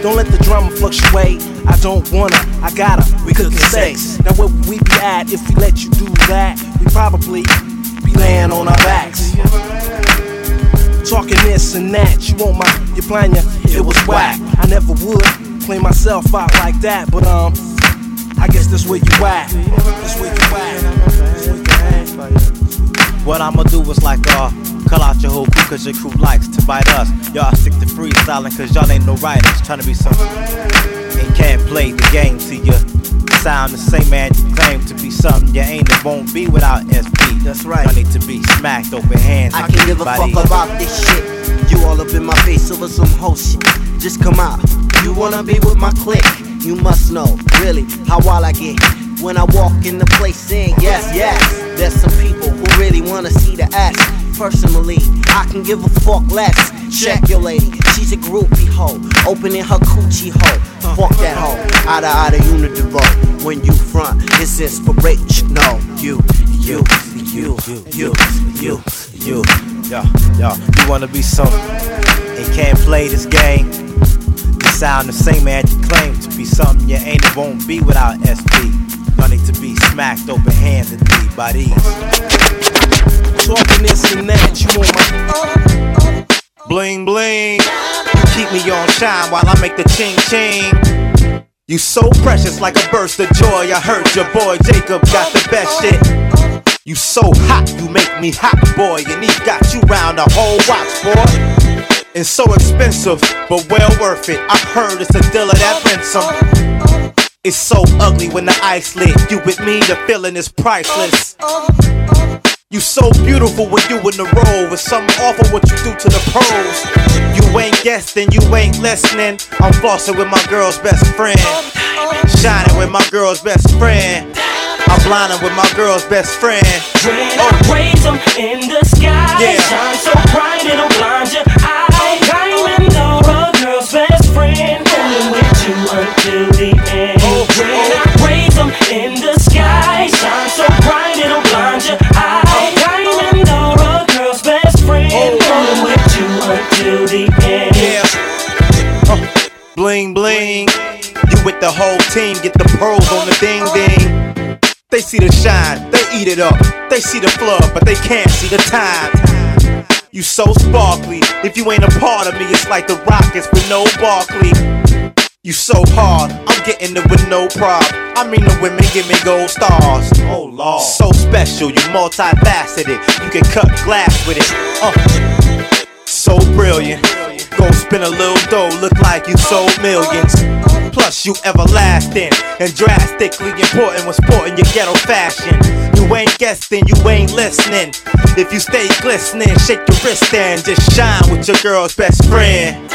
Don't let the drama fluctuate. I don't wanna, I gotta. We cooking sex. Now where would we be at if we let you do that? We probably be laying on our backs. Talking this and that, you want my, you plan ya, it was whack. I never would play myself out like that, but um, I guess that's where you at. That's where you at. What I'ma do is like, uh, call out your whole crew cause your crew likes to bite us. Y'all stick to freestyling cause y'all ain't no writers. Trying to be something. And can't play the game to you. Sound the same man you claim to be something you ain't it won't be without SP. That's right. I need to be smacked open hands. I can give a fuck about this shit. You all up in my face over some whole shit. Just come out. You wanna be with my clique? You must know, really, how wild I get. When I walk in the place saying yes, yes. There's some people who really wanna see the ass. Personally, I can give a fuck less. Check your lady, she's a groupie hoe. Opening her coochie hole. Fuck that hoe. Outta outta unidivo. When you front, it's inspiration. No, you, you, you, you, you, you, yo, yo, you wanna be something and can't play this game. You sound the same as you claim to be something you ain't it won't be without SP. You need to be smacked open handedly by these. Bling bling. Keep me on shine while I make the ching ching. You so precious like a burst of joy. I heard your boy Jacob got the best shit. You so hot, you make me hot, boy, and he got you round the whole watch, boy. It's so expensive, but well worth it. I heard it's a dealer that rents some. It's so ugly when the ice lit. You with me, the feeling is priceless. You so beautiful when you in the role. It's something awful what you do to the pros. You ain't guessing, you ain't listening. I'm flossing with my girl's best friend. Shining with my girl's best friend. I'm blinding with my girl's best friend. When I raise them in the sky, Yeah. shine so bright it'll blind your Bling. You with the whole team, get the pearls on the ding ding. They see the shine, they eat it up. They see the flood, but they can't see the time. You so sparkly. If you ain't a part of me, it's like the Rockets with no Barkley. You so hard, I'm getting it with no problem. I mean, the women give me gold stars. Oh, Lord. So special, you multifaceted. You can cut glass with it. Uh. So brilliant. Go spin a little dough, look like you sold millions. Plus, you everlasting and drastically important when sporting your ghetto fashion. You ain't guessing, you ain't listening. If you stay glistening, shake your wrist and just shine with your girl's best friend.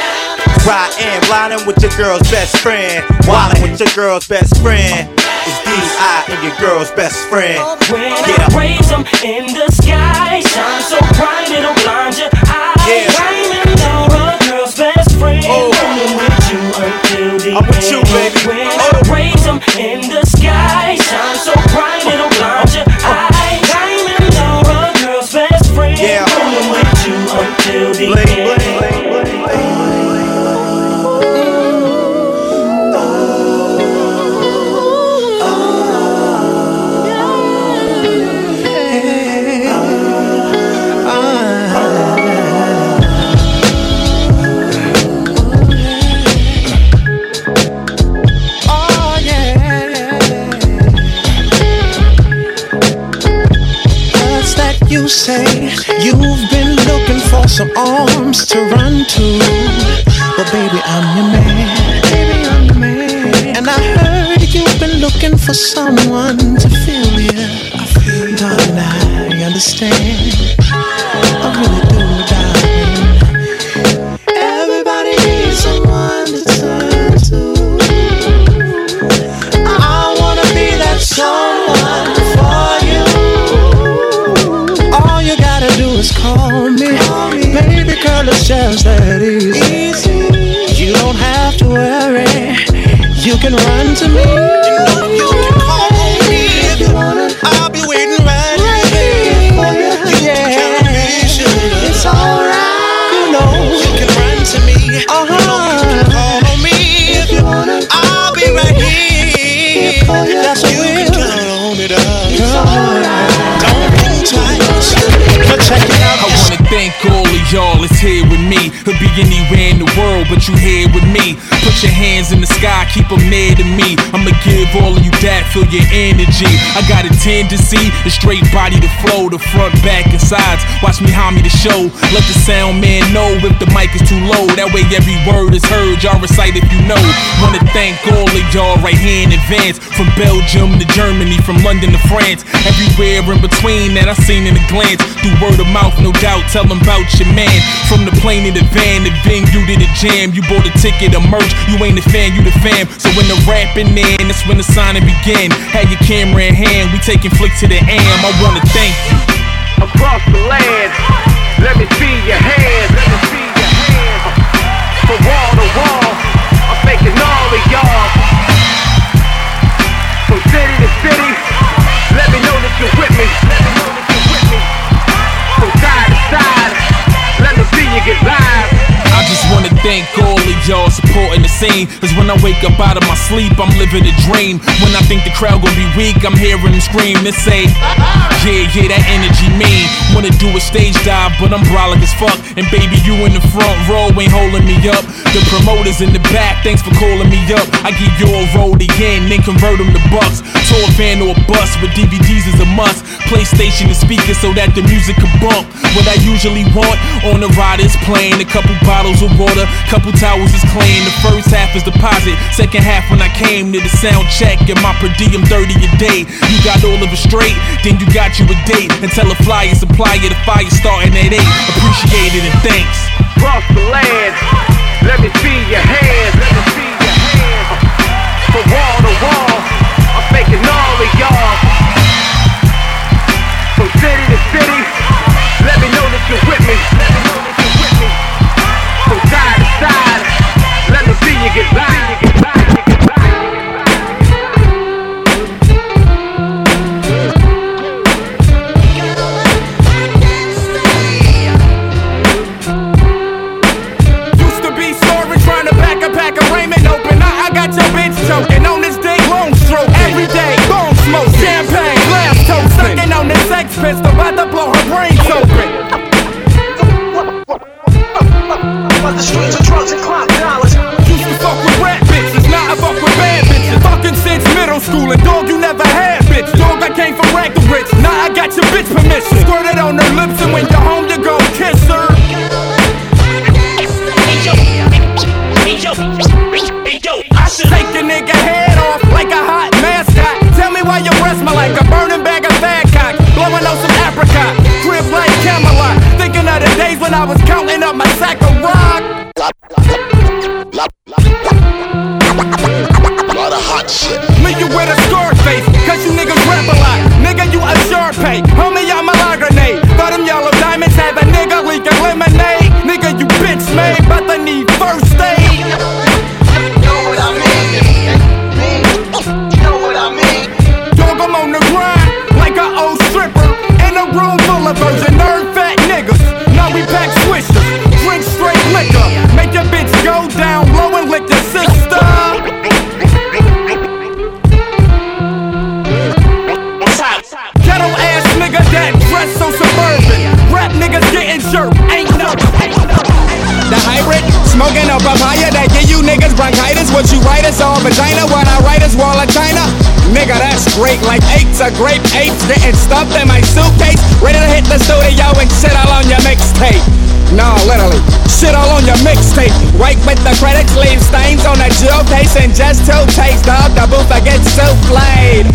Riding, blinding with your girl's best friend. Wildin' with your girl's best friend. It's D.I. and your girl's best friend. When I raise them in the sky, shine say? You've been looking for some arms to run to. But baby, I'm your man. Baby, I'm your man. And I heard you've been looking for someone to feel you. I feel Darling, I understand. I really do, darling. Gotta do is call me, baby girl. It's just that easy. You don't have to worry. You can run to me. You know you of me. Could be anywhere in the world, but you here with me. Put your hands in the sky, keep them near to me. I'ma give all of you that, feel your energy. I got a tendency, a straight body to flow, the front, back, and sides. Watch me homie the show. Let the sound man know if the mic is too low. That way every word is heard. Y'all recite if you know. Wanna thank all of y'all right here in advance. From Belgium to Germany, from London to France. Everywhere in between that I seen in a glance. Through word of mouth, no doubt. Tell them about your man. From the plane to the van, the venue to the jam. You bought a ticket, a merch. You ain't a fan, you the fam. So when the rapping in, that's when the signing begin. Had your camera in hand, we taking flick to the am. I wanna thank you. across the land. Let me see your hands. Let me see your hands. From wall to wall, I'm thanking all of y'all. From city to city, let me know that you're with me. I just wanna thank all of y'all supporting the scene. Cause when I wake up out of my sleep, I'm living a dream. When I think the crowd gon' be weak, I'm hearing them scream and say, [LAUGHS] Yeah, yeah, that energy mean. Wanna do a stage dive, but I'm brolic as fuck. And baby, you in the front row ain't holding me up. The promoters in the back, thanks for calling me up. I give you a roll again, then convert them to bucks. Tour van or a bus with DVDs is a must. PlayStation and speakers so that the music can bump. What I usually want on the ride is playing. A couple bottles of water, couple towels is clean. The first half is deposit, second half when I came to the sound check and my per diem 30 a day. You got all of it straight, then you got you a date. And tell a flyer supplier the fire starting at 8. Appreciate it and thanks. Across the land, let me see your hands. Let me see your hands. From wall to wall, I'm all of y'all. From city to city, let me know that you're with me. From side to side, let me see you get live. Jewel just two takes, dog. The booth I get souffled.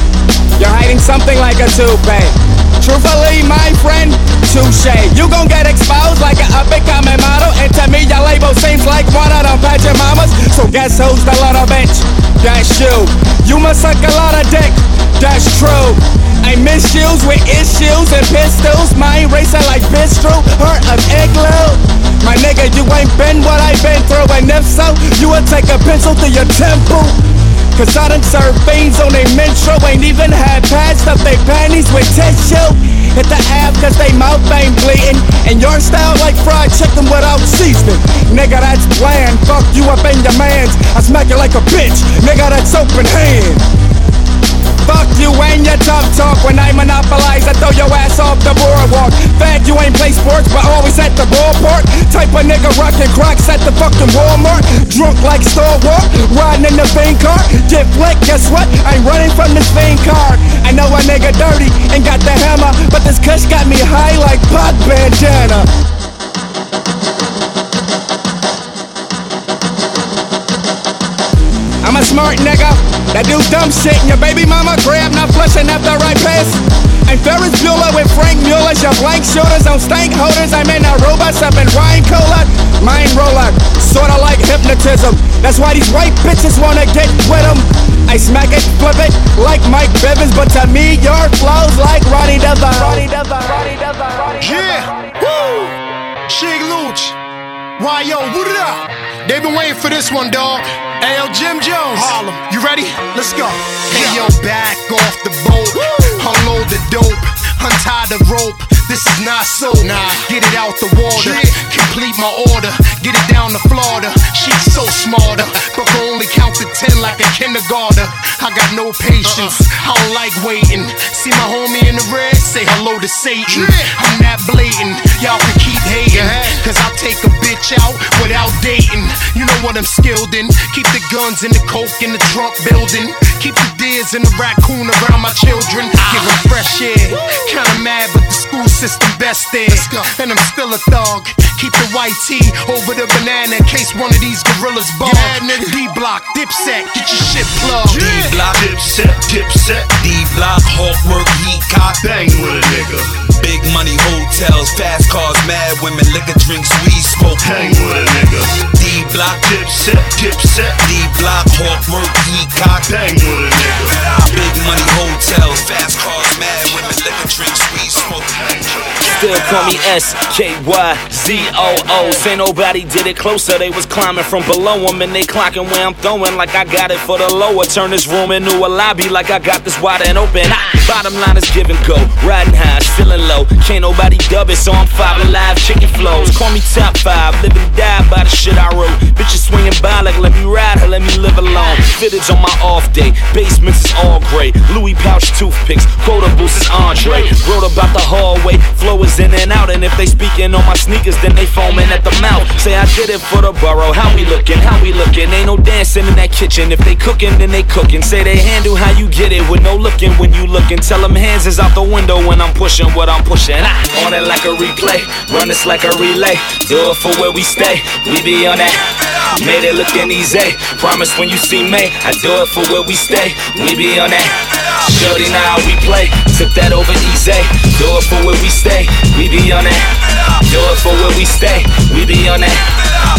You're hiding something like a toupee. Truthfully, my friend, touche. You gon' get exposed like an up and coming model. And to me, your label seems like one of them pageant mamas. So guess who's the little bitch? That's you. You must suck a lot of dick. That's true. I misuse with issues and pistols. Mind racing like bistro. Heart of igloo. My nigga, you ain't been what I've been through. And if so, you would take a pencil to your temple. Cause I done served fiends on they menstrual Ain't even had pads stuff they panties with tissue Hit the app cause they mouth ain't bleeding And your style like fried chicken without seasoning Nigga that's bland, fuck you up in your mans I smack you like a bitch, nigga that's open hand Fuck you and your tough talk. When I monopolize, I throw your ass off the boardwalk. Fat, you ain't play sports, but always at the ballpark. Type of nigga rockin' cracks at the fucking Walmart. Drunk like Star Wars, riding in the vein car. Get flicked, guess what? I'm running from this vein car. I know a nigga dirty and got the hammer But this kush got me high like pot bandana smart nigga that do dumb shit and your baby mama grab not flushing after I piss. I'm Ferris Bueller with Frank Mueller, your blank shoulders on stank holders. I'm in a robot up in wine cola, mind roller, sorta like hypnotism. That's why these white bitches wanna get with 'em. I smack it, flip it like Mike Bivins, but to me your flows like Ronnie Devine. Ronnie Devine, Ronnie Devine, Yeah, woo! Sheek Louch, YO, boot it up. They've been waiting for this one, dog. Ayo, Jim Jones. Harlem, you ready? Let's go. Hey, yo, back off the boat. Unload the dope. Untie the rope. This is not so. Nah, get it out the water. Complete my order. Get it down to Florida. She's so smarter, but can only count to ten like a kindergarten. I got no patience. Uh-uh. I don't like waiting. See my homie in the red. Say hello to Satan. I'm that blatant. Y'all can keep hating. Cause I'll take a bitch out without dating. You know what I'm skilled in. Keep the guns and the coke in the trunk building. Keep the deers and the raccoon around my children. Give them fresh air. Kinda mad, but the school system best there. And I'm still a thug. Keep the white tee over the banana in case one of these gorillas bug. D block, dipset, get your shit plugged. D block, dipset, dipset. D block, hawk work, heat cop, bang with a nigga. Big money hotels, fast cars, mad women, liquor, drinks, weed, smoke, hang with a nigga. D block, dipset, dipset. D block, hawk work, heat cop, bang with a nigga. Big money hotels, fast cars, mad women, liquor, drinks, weed, Still call me S K Y Z O O. Say nobody did it closer. They was climbing from below them and they clocking where I'm throwing like I got it for the lower. Turn this room into a lobby like I got this wide and open. Bottom line is give and go. Riding high, feeling low. Can't nobody dub it, so I'm five alive. Chicken flows. Call me top five. Live and die by the shit I wrote. Bitches swinging by like let me ride her, let me live alone. Fitteds on my off day. Basements is all gray. Louis pouch toothpicks. Quotables is Andre. Wrote about the hallway. Flow is in and out. And if they speaking on my sneakers, then they foaming at the mouth. Say I did it for the borough. How we looking? How we looking? Ain't no dancing in that kitchen. If they cooking, then they cooking. Say they handle how you get it with no looking when you looking. Tell them hands is out the window when I'm pushing. what I'm pushing. I on it like a replay, run this like a relay. Do it for where we stay, we be on that. Made it looking easy. Promise when you see me, I do it for where we stay, we be on that. Shorty, now we play, took that over easy. Do it for where we stay, we be on that. Do it for where we stay, we be on that.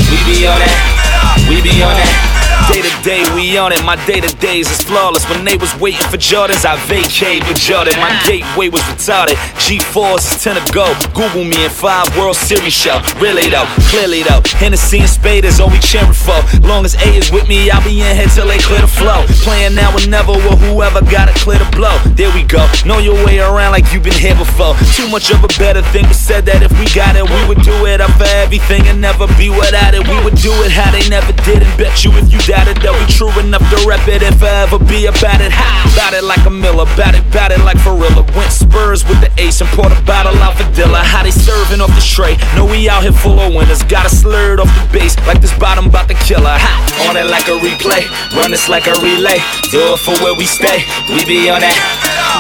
We be on that, we be on that. Day to day, we on it. My day to days is flawless. When they was waiting for Jordans, I vacate with Jordan. My gateway was retarded. G4s is 10 to go. Google me in five World Series show. Really though, clearly though. Hennessy and Spade is all we cheering for. Long as A is with me, I'll be in here till they clear the flow. Playing now or never with whoever gotta clear the blow. There we go. Know your way around like you've been here before. Too much of a better thing was said that if we got it, we would do it up for everything and never be without it. We would do it how they never did and bet you if you doubt it, they'll be true enough to rep it and forever be about it. Ha! About it like a Miller, bout it, bout it like Farilla. Went Spurs with the ace and poured a bottle out for Dilla. How they serving off the tray? Know we out here full of winners. Got a slurred off the base like this bottom about to kill her. Ha! On it like a replay, run this like a relay. Do it for where we stay, we be on that.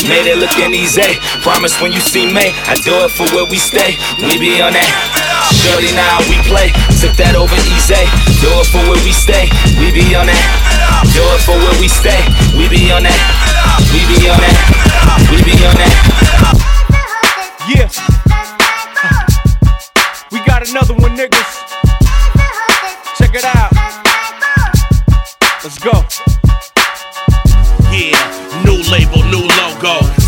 Made it looking easy. Promise when you see me, I do it for where we stay, we be on that. Shorty, now we play. Took that over easy. Do it for where we stay. We be on that. Do it for where we stay. We be on that. We be on that. We be on that. Yeah. We got another one, niggas. Check it out. Let's go. Yeah, new label, new logo.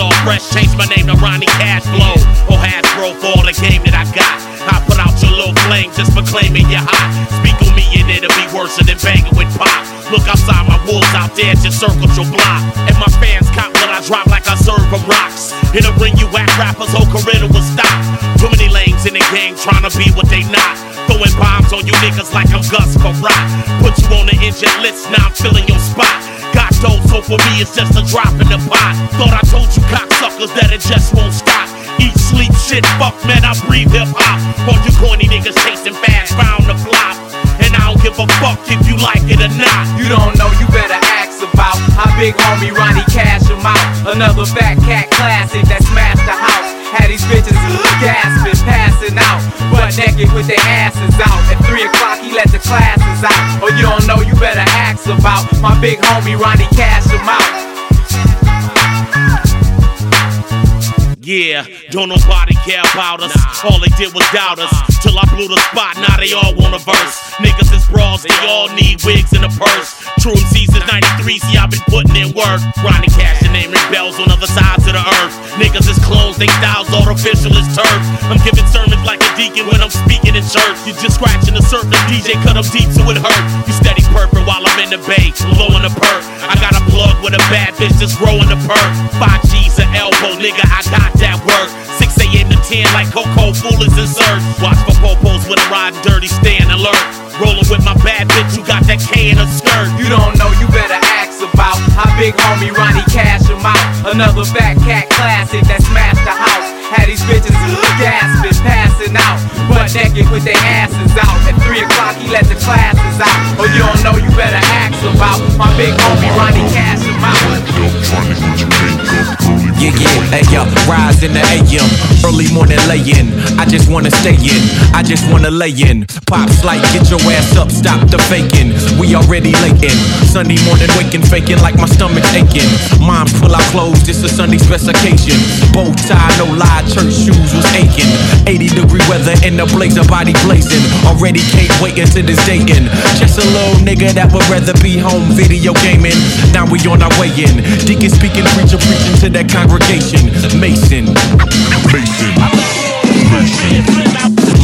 All fresh, change my name to Ronnie Cashflow. Or Hasbro for all the game that I got. I put out your little flame just for claiming you're hot. Speak on me and it'll be worse than banging with pop. Look outside my walls out there, just circled your block. And my fans cop when I drop like I serve them rocks. In a ring, you whack rappers, whole career will stop. Too many lanes in the game trying to be what they not. Throwing bombs on you niggas like I'm Gus Rock. Put you on the injured list, now I'm filling your spot. Got those, so for me it's just a drop in the pot. Thought I told you cocksuckers that it just won't stop. Eat, sleep, shit, fuck, man, I breathe hip hop. All you corny niggas chasing fast, round the flop. And I don't give a fuck if you like it or not. You don't know, you better ask about how big homie Ronnie cash him out. Another Phat Kat classic that smashed the house. Had these bitches gasping, passing out, butt naked with their asses out. At 3 o'clock, he let the classes out. Or you don't know, you better ask about my big homie Ronnie cash him out. Yeah, don't nobody care about us. All they did was doubt us. Till I blew the spot, now they all want a verse. Niggas is bras, they all need wigs and a purse. True MCs since 93, see I've been putting in work. Ronnie Cash and name rebels on other sides of the earth. Niggas is clones, they styles artificial as turf. I'm giving sermons like a deacon when I'm speaking in church. You just scratching the surface, DJ cut them deep so it hurt. You steady purping while I'm in the bay, blowing the perk. I got a plug with a bad bitch just growing the perk. Five G's an elbow, nigga, I got that work. 6 a.m. to 10 like Coco Fool is in search. Watch for popos when I'm riding dirty, staying alert. Rolling with my bad bitch, you got that K in a skirt. You don't know, you better ask about how big homie Ronnie cash him out. Another Phat Kat classic that smashed the house. Had these bitches naked with their asses out. At 3 o'clock, he let the classes out. Oh, you don't know, you better ask about my big homie Ronnie cash him. Yeah, yeah, hey, yo, rise in the AM, early morning lay-in. I just wanna stay in, I just wanna lay in. Pops like, get your ass up, stop the faking. We already late in. Sunday morning waking, faking like my stomach's aching. Moms pull out clothes, it's a Sunday specification. Bow tie, no lie, church shoes was aching. 80 degree weather in the blazer, body blazing. Already can't wait until this day in. Just a little nigga that would rather be home video gaming. Now we on our way in. Deacon speaking, preacher preaching to that congregation. Mason. Mason.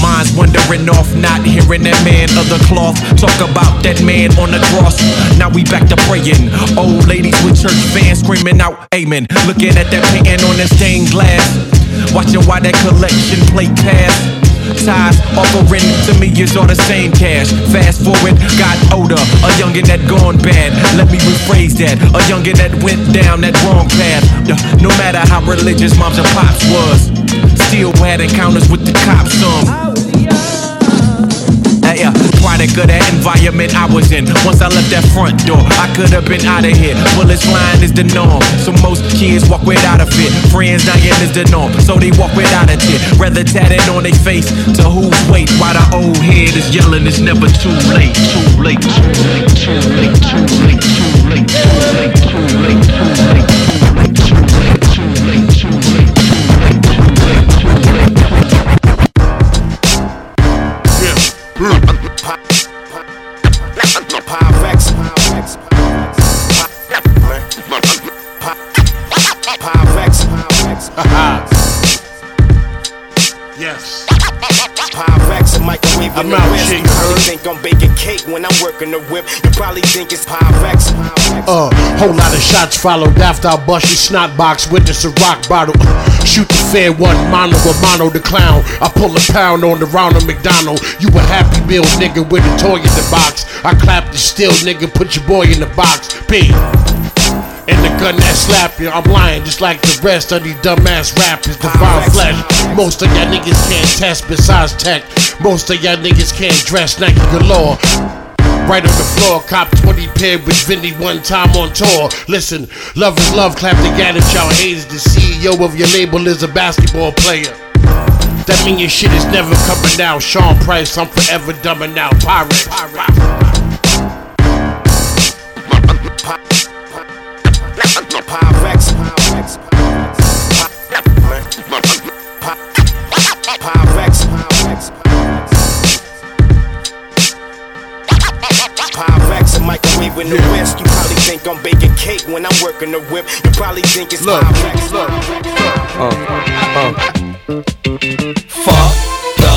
Minds wandering off, not hearing that man of the cloth talk about that man on the cross. Now we back to praying. Old ladies with church fans screaming out, Amen. Looking at that painting on that stained glass. Watching why that collection plate pass. Ties offering to me is all the same cash. Fast forward, got older, a youngin' that gone bad. Let me rephrase that, a youngin' that went down that wrong path. No matter how religious moms and pops was, still had encounters with the cops. Some. Hey, player. Product of the environment I was in. Once I left that front door, I could have been out of here. Bullets flying is the norm. So most kids walk without a fit. Friends dying is the norm. So they walk without a tear. Rather tatted on their face to whose weight. While the old head is yelling, it's never too late. Too late, too late, too late, too late, too late, too late, too late, too late. Yes. I'm the out. Jake You think I'm baking cake when I'm working the whip. You probably think it's Pyrex. Uh, whole lot of shots followed after I bust your snot box with this a rock bottle. [LAUGHS] Shoot the fair one, mono a mono the clown. I pull a pound on the Ronald McDonald. You a happy meal nigga with a toy in the box. I clap the still nigga, put your boy in the box. P. And the gun that slap you, I'm lying just like the rest of these dumbass rappers. Divine flesh. Most of y'all niggas can't test besides tech. Most of y'all niggas can't dress Nike galore. Right on the floor, cop 20 pair with Vinny one time on tour. Listen, love is love, clap together, y'all haters. The CEO of your label is a basketball player. That mean your shit is never coming out. Sean Price, I'm forever dumbing out. Pirates. Pyrex. In the wrist. You probably think I'm baking cake when I'm working the whip. You probably think it's Pyrex. Look. Uh, uh. Fuck the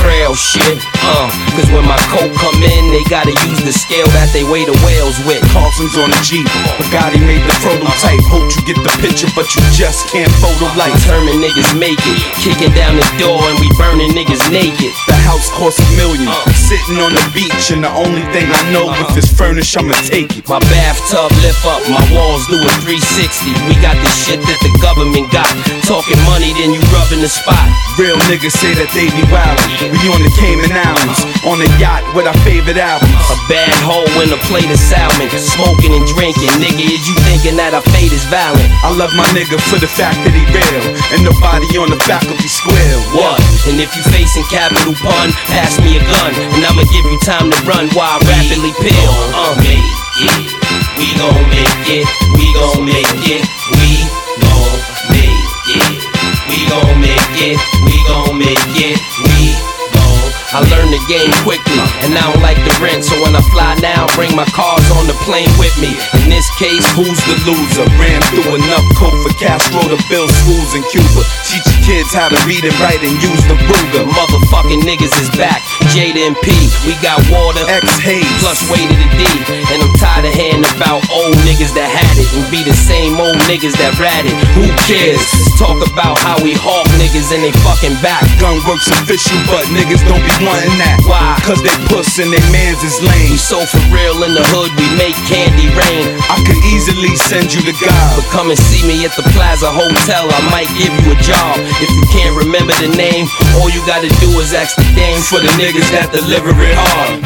frail shit, uh. Cause when my coat come in, they gotta use the scale that they weigh the whales with. Carlson's on the Jeep, Bugatti made the prototype. Hope you get the picture, but you just can't photo light. Determined niggas make it. Kicking down the door and we burning niggas naked. The house costs a million. Sitting on the beach, and the only thing I know if it's furnished, I'ma take it. My bathtub lift up, my walls do a 360. We got the shit that the government got. Talking money, then you rubbing the spot. Real niggas say that they be wildin'. We on the Cayman Islands, on a yacht with our favorite albums. A bad hoe in a plate of salmon, smoking and drinking. Nigga, is you thinking that our fate is violent? I love my nigga for the fact that he real, and nobody on the faculty square. What? And if you facing capital pun, pass me a gun, and I'ma give you time to run while I rapidly peel. Uh, make it. We gon' make it. We gon' make it. We gon' make it. We gon' make it. We gon' make it. We gon' I learned the game quickly, and I don't like the rent. So when I fly now, bring my cars on the plane with me. In this case, Who's the loser? Ran through enough coke for Castro to build schools in Cuba. Teach your kids how to read and write and use the Ruger. Motherfucking niggas is back. Jada and P, we got water. X Hayes. Plus way to the D. And I'm tired of hearing about old niggas that had it and be the same old niggas that ratted. Who cares? Let's talk about how we hawk niggas and they fucking back. Gun works official, but niggas don't be wanting that. Why? Cause they puss and they mans is lame. We so for real in the hood, we make candy rain. I could easily send you to God. But come and see me at the Plaza Hotel, I might give you a job. If you can't remember the name, all you gotta do is ask the dame for the niggas that deliver it hard.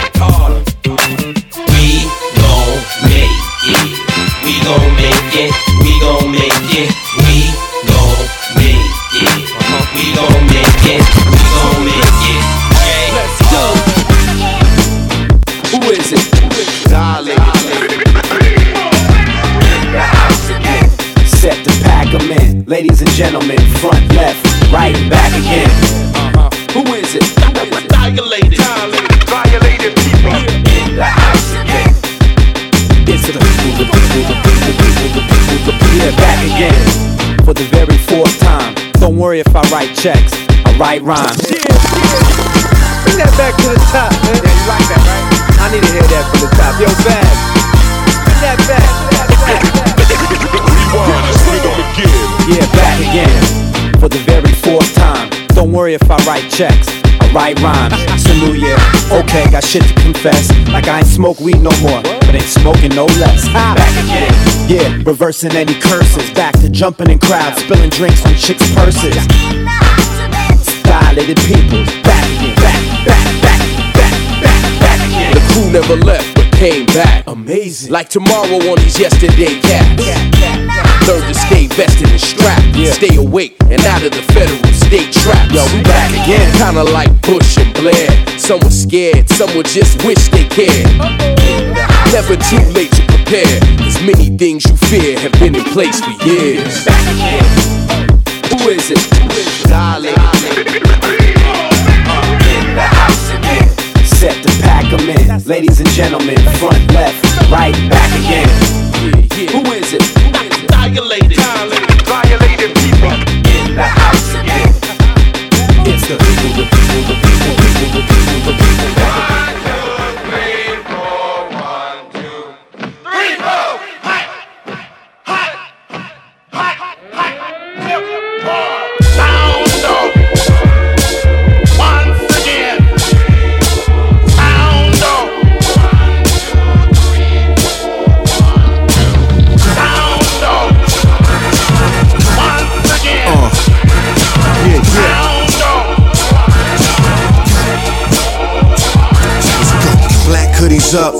We gon' make it. We gon' make it. We gon' make it. We gon' make it. We gon' make it. Ladies and gentlemen, front, left, right, back again. Uh-huh. Who is it? Violated. Violated people. In the house again. It's the people, the people, the people, the people, the people, the people. Yeah, back again. For the very fourth time. Don't worry if I write checks. I write rhymes. Bring that back to the top, man. Yeah, you like that, right? I need to hear that from the top. Yo, Bad. Bring that back. Yeah, back again. For the very fourth time. Don't worry if I write checks. I write rhymes. It's a new year. Okay, got shit to confess. Like I ain't smoke weed no more, but ain't smoking no less. Back again. Yeah, reversing any curses. Back to jumping in crowds, spilling drinks on chicks' purses. Violated people. Back again. Back, back, back, back, back. crew never left but came back. Amazing. Like tomorrow on these yesterday cats. Learn to stay vested and strapped. Stay awake and out of the federal state trap. Yo, we back again. Kinda like Bush and Blair. Some were scared, some would just wish they cared. Never too late to prepare. As many things you fear have been in place for years. Who is it? Darling. Uh, in the house again. Set to pack 'em in. Ladies and gentlemen, front, left, right, back again. Who is it? Violated. Violated people. In the house again. It's the people, the people, the people, the people, the people. Up,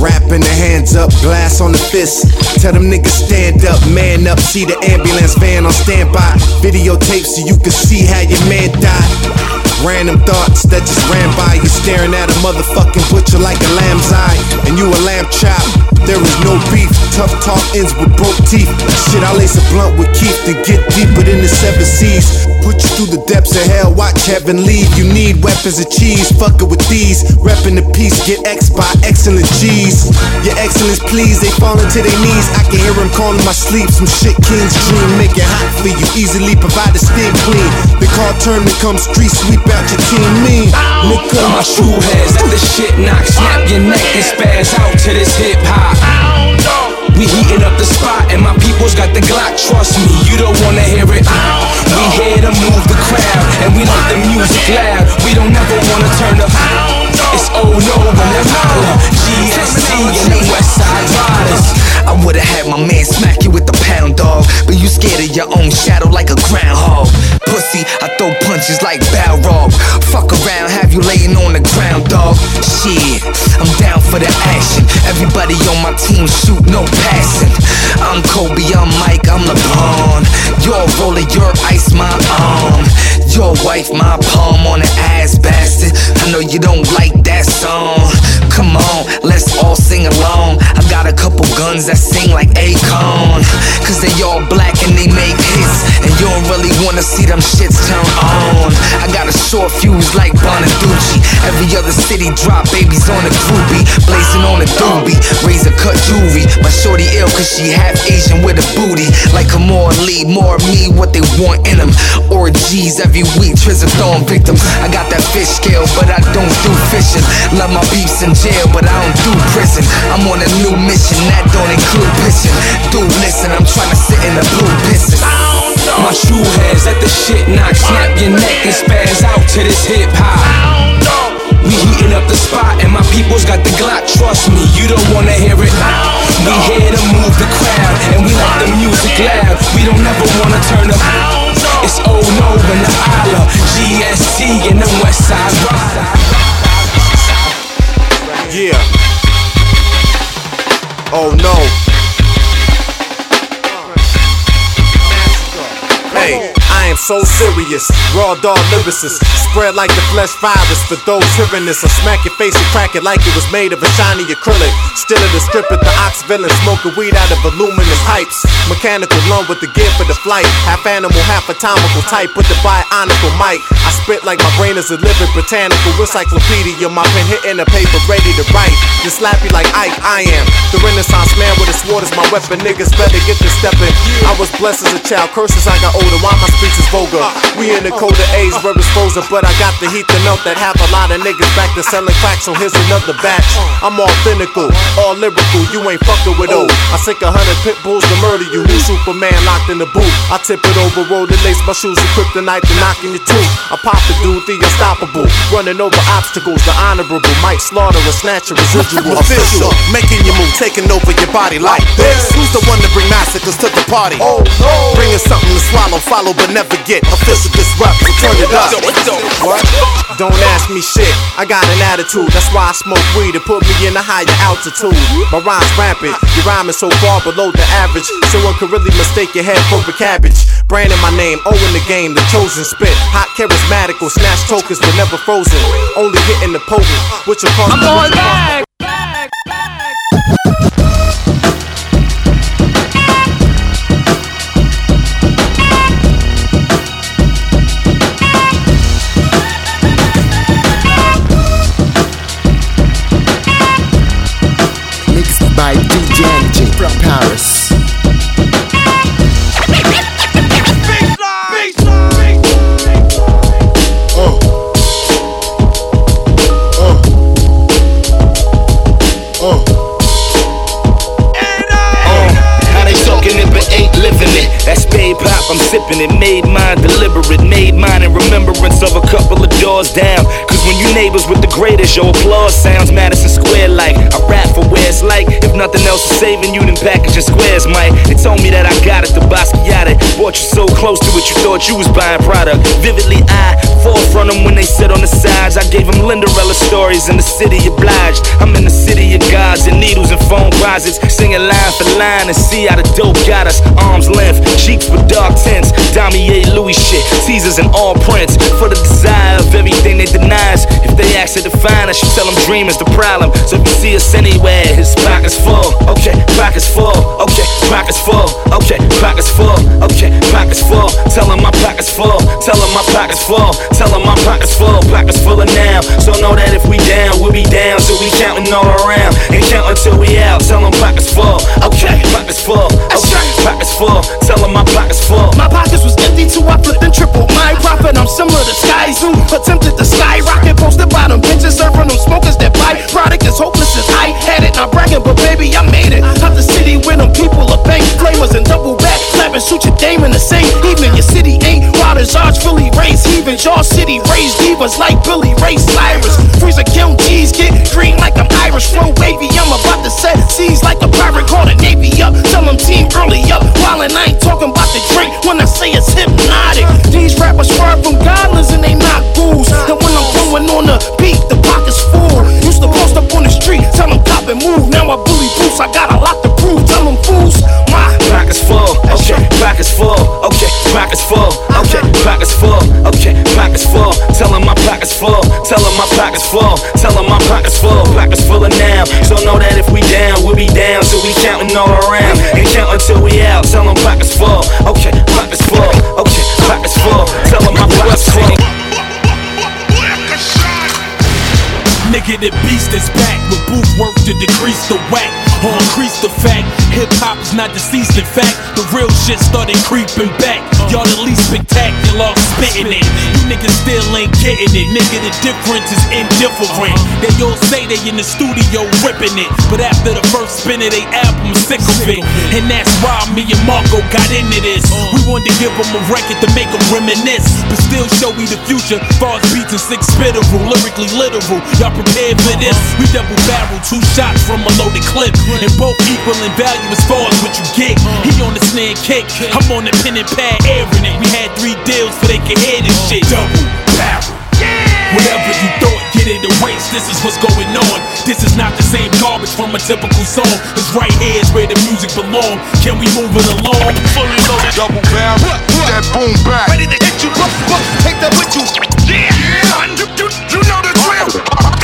rap the hands up, glass on the fist. Tell them niggas stand up, man up. See the ambulance van on standby. Videotape so you can see how your man died. Random thoughts that just ran by you, staring at a motherfucking butcher like a lamb's eye, and you a lamb chop. There is no beef. Tough talk ends with broke teeth. Shit, I lace a blunt with Keith to get deeper than the seven seas. Put you through the depths of hell, watch heaven leave. You need weapons of cheese, fuck it with these. Reppin' the peace, get X by excellent G's. Your excellence, please, they falling to their knees. I can hear them calling my sleep. Some shit kings dream, make it hot for you. Easily provide the steam clean. The car turn come street sweep out your team mean. Nigga, My shoe heads, let the shit knock, snap your neck and spaz out to this hip hop. We heating up the spot and my people's got the Glock. Trust me, you don't wanna hear it. We here to move the crowd and we like the music loud. We don't ever wanna turn up. It's oh no them holler. GST the West Side Riders. I would've had my man smack you with the pound dog, but you scared of your own shadow like a groundhog. Pussy, I throw punches like Balrog. Fuck around, have you laying on the ground, dog. Shit, I'm down for the action. Everybody on my team shoot, no passing. I'm Kobe, I'm Mike, I'm LeBron. Your roller, your ice, my arm. Your wife, my palm on the ass, bastard. I know you don't like that song. Come on, let's all sing along. I got a couple guns that sing like Akon. Cause they all black and they make hits. And you don't really wanna see them shits turn on. I got a short fuse like Bonaducci. Every other city drop babies on a groupie. Blazing on a doobie. Razor cut jewelry. My shorty ill cause she half Asian with a booty. Like a more Lee, more me, what they want in them. Orgies every week, trizathon victims. I got that fish scale, but I don't do fishing. Love my beefs in jail, but I don't do prison. I'm on a new mission, that don't include pissing. Dude, listen, I'm trying to sit in the blue pisses. My shoe heads, let the shit knock, snap your neck and spaz out to this hip hop. We heating up the spot and my people's got the Glock. Trust me, you don't wanna hear it. Now. We here to move the crowd and we like the music loud. We don't ever wanna turn up. It's oh no when the holla, GST and the West Side Ride. Yeah. Oh no. I am so serious. Raw dog lyricist. Spread like the flesh virus for those hearing this. I smack your face and crack it like it was made of a shiny acrylic. Still in the strip at the Oxville and smoking weed out of aluminum pipes. Mechanical lung with the gear for the flight. Half animal, half atomical type with the bionical mic. I spit like my brain is a living botanical encyclopedia. My pen hitting the paper ready to write. Just slap you like Ike, I am. The Renaissance man with a sword is my weapon. Niggas better get to stepping. I was blessed as a child, curses I got older. Why my speech is vulgar? We in the colder age it's frozen, but I got the heat to melt that half a lot of niggas back to selling crack. So here's another batch. I'm authentic, all lyrical. You ain't fucking with old. I sink a hundred pit bulls to murder you. New Superman locked in the booth. I tip it over, roll the lace, my shoes with kryptonite to knocking your tooth. I pop the dude, the unstoppable. Running over obstacles, the honorable. Might slaughter or snatch a residual. [LAUGHS] Official, making your move, taking over your body like this. Who's the one to bring massacres to the party? Oh no! Bringing something to swallow, follow, but never get. Official disrupt, so turn it up. What? Don't ask me shit, I got an attitude. That's why I smoke weed to put me in a higher altitude. My rhymes rampant, your rhyming so far below the average. so Someone could really mistake your head for a cabbage. Branding my name, O in the game, the chosen spit. Hot charismatic will snatch tokens but never frozen. Only hitting the potent, which will cause I'm going back. Mixed I'm sipping it. Made mine deliberate, made mine in remembrance of a couple of doors down. Cause when you neighbors with the greatest, your applause sounds Madison Square like. I rap for where it's like. If nothing else is saving you, then packaging squares, Mike. They told me that I got it, the Basquiat it. Bought you so close to it, you thought you was buying product. Vividly, I forefront them when they sit on the sides. I gave them Linderella stories in the city obliged. I'm in the city of gods and needles and phone closets. Singing line for line and see how the dope got us. Arms length, cheeks with dark tints. Damier Louis shit, teasers and all prints. For the desire of everything they denies. If they ask to define us, you tell them dream is the problem. So if you see us anywhere, his pockets full. Okay, pockets full. Okay, pockets full. Okay, pockets full. Okay, pockets full. Tell them my pockets full. Tell them my pockets full. Tell them my pockets full. Pockets full of now. So know that if we down, we'll be down. So we counting all around. And count until we out. Tell them pockets full. Okay, pockets full. Okay, pockets full. Tell them my pockets full. My pockets was empty too, I flipped and tripled my profit. I'm similar to Skyzoo, attempted to skyrocket, posted by them bitches, serving them smokers that buy. Product is hopeless as I had it, not bragging, but baby, I made it. Out the city with them people of bank, flamers and double back, clapping, shoot your dame in the same evening. Your city ain't wild as ours, Philly raised heathens. Your city raised divas like Billy Ray Cyrus. Freezer kill G's, get green like I'm Irish. Flow wavy, I'm about to set seas like a pirate, call the Navy up. Tell them team early up, while I ain't talking about the drink when I say it's hypnotic. These rappers far from godless and they not ghouls. And when I'm going on the beat, the pocket's full. Used to post up on the street, tell them cop and move. Now I bully boots, I got a lot to prove. Tell them fools, my Pockets full, okay, pockets full, okay, pockets full, okay, pockets full, okay, pockets full. Tell them my pockets full, tell them my pockets full, tell them my pockets full, pockets full of now. So know that if we down, we'll be down. So we counting all around and count until we out. Tell them pockets full, okay, pockets full, okay, pockets full. Tell them my pockets full. Nigga, the beast is back with booth work to decrease the whack or increase the fact. Hip hop is not deceased, in fact, the real shit started creeping back. Y'all the least spectacular, spitting it. You niggas still ain't getting it. Nigga, the difference is indifferent. They all say they in the studio ripping it, but after the first spin of they album, sick of it. And that's why me and Marco got into this. We wanted to give them a record to make them reminisce, but still show we the future. Far as beats and six spitteral, lyrically literal. Y'all prepared for this? We double barrel, two shots from a loaded clip, and both equal in value as far as what you get. He on the snare kick, I'm on the pen and pad airing it. We had three deals so they could hear this shit. Double barrel. Whatever you thought, get it erased. This is what's going on. This is not the same garbage from a typical song. Cause right here is where the music belong. Can we move it along? Fully loaded. Double barrel. That boom back. Ready to hit you, look, look, take that with you. Yeah, you, you, you know the drill.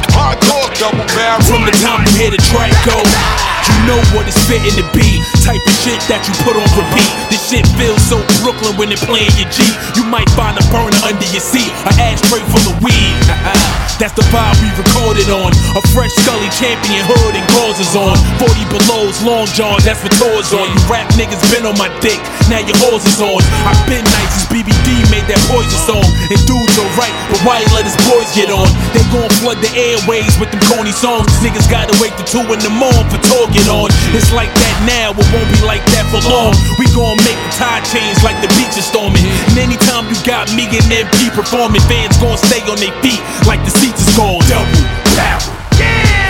Double barrel. From the time you hear the track go, you know what it's fitting to be. Type of shit that you put on repeat. This shit feels so Brooklyn when they playing your G. You might find a burner under your seat, an ashtray full of weed. [LAUGHS] That's the vibe we recorded on. A fresh Scully champion hood and gauze is on. 40 belows, long johns, that's what tours on. You rap niggas been on my dick, now your horse is on. I've been nice as BBD made that poison song. And dudes are right, but why you let his boys get on? They gon' flood the airways with them corny songs. Niggas gotta wait till 2 in the morning for talking on. It's like that now, it won't be like that for long. We gon' make the tide change like the beach is storming. And anytime you got me and MP performing, fans gon' stay on their feet like the seats is gone. Double barrel.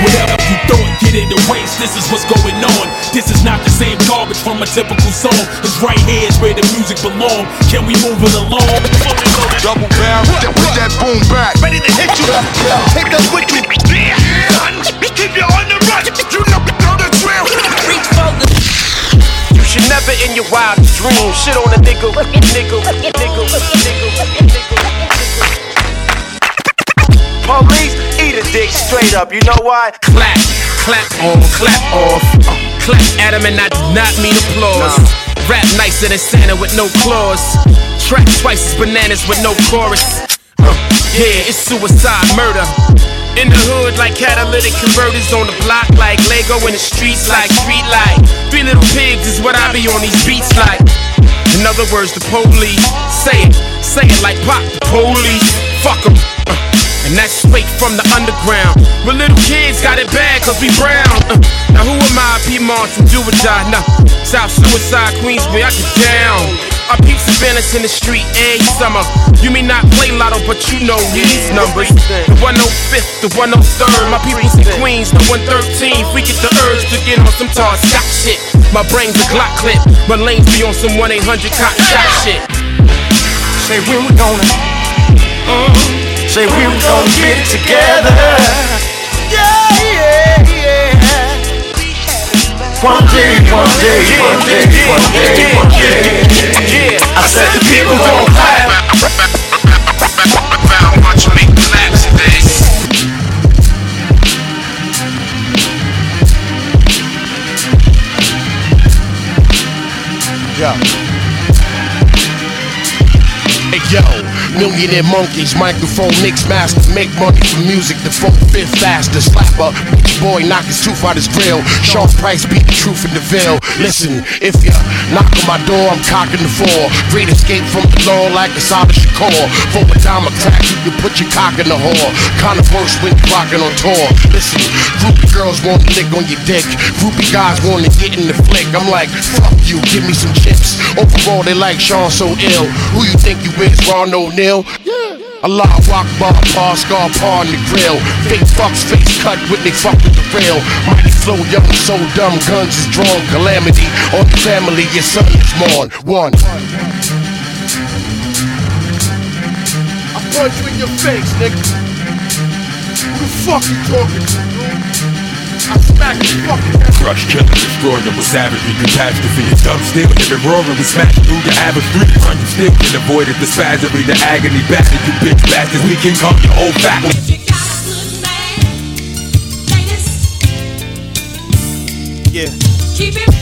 Whatever you thought, get it a waste. This is what's going on. This is not the same garbage from a typical song. Cause right here is where the music belong. Can we move it along? Double barrel, with that boom back. Ready to hit you. Take us with you. Yeah. Keep you on the run. You know, know the drill. Reach for the. You should never in your wildest dreams shit on a nigga, nigga, nigga, nigga. Police eat a dick straight up. You know why? Clap, clap on, clap off. Uh, clap at him and I do not mean applause. Rap nicer than Santa with no claws. Track twice as bananas with no chorus. Uh, yeah, it's suicide murder. In the hood, like catalytic converters on the block, like Lego in the streets, like street light. Three little pigs is what I be on these beats like. In other words, the police say it, say it like pop the police. Fuck 'em. Uh, and that's straight from the underground. But little kids got it bad cause we brown. Uh, now who am I? Piedmont from do or die. Nah, South Suicide, Queensbury, I get down. I peep surveillance in the street every summer. You may not play lotto, but you know these numbers. The 105th, the 103rd. My people's in Queens, the 113th. We get the urge to get on some tall Scott shit. My brain's a Glock clip. My lanes be on some 1 800 cop shot shit. Say when we gonna, uh, say we we gonna get it together. Yeah, yeah, yeah. One day, one day, one day, one day, one day. I said the people gon' clap. Millionaire monkeys, microphone mix masters, make money from music, the folk fit faster, slapper, bitch boy knock his tooth out his grill, Sean Price beat the truth in the veil. Listen, if you knock on my door, I'm cocking the four. Great escape from the law like a of Shakur. For a dime a crack, you can put your cock in the whore. Kinda worse when you're rocking on tour. Listen, groupie girls want to lick on your dick, groupie guys want to get in the flick. I'm like, fuck you, give me some chips. Overall, they like Sean so ill. Who you think you is, Ron O'Neal? Yeah. Allah Akbar, bar, scar, par on the grill. Fake fucks, face cut with they fuck with the real. Mighty flow, young, so dumb, guns is drawn. Calamity on the family, your son is mourn. One. I punch you in your face, nigga. Who the fuck you talking to, dude? I smack your fucking head. Crush, kill, and destroy them with savagery, catastrophe. It's dumb still, hear it roaring, we smash through your average street. Run, you still can avoid it, the spasmery, the agony, bastard, you bitch bastards. We can come your old back. Yeah. Keep it.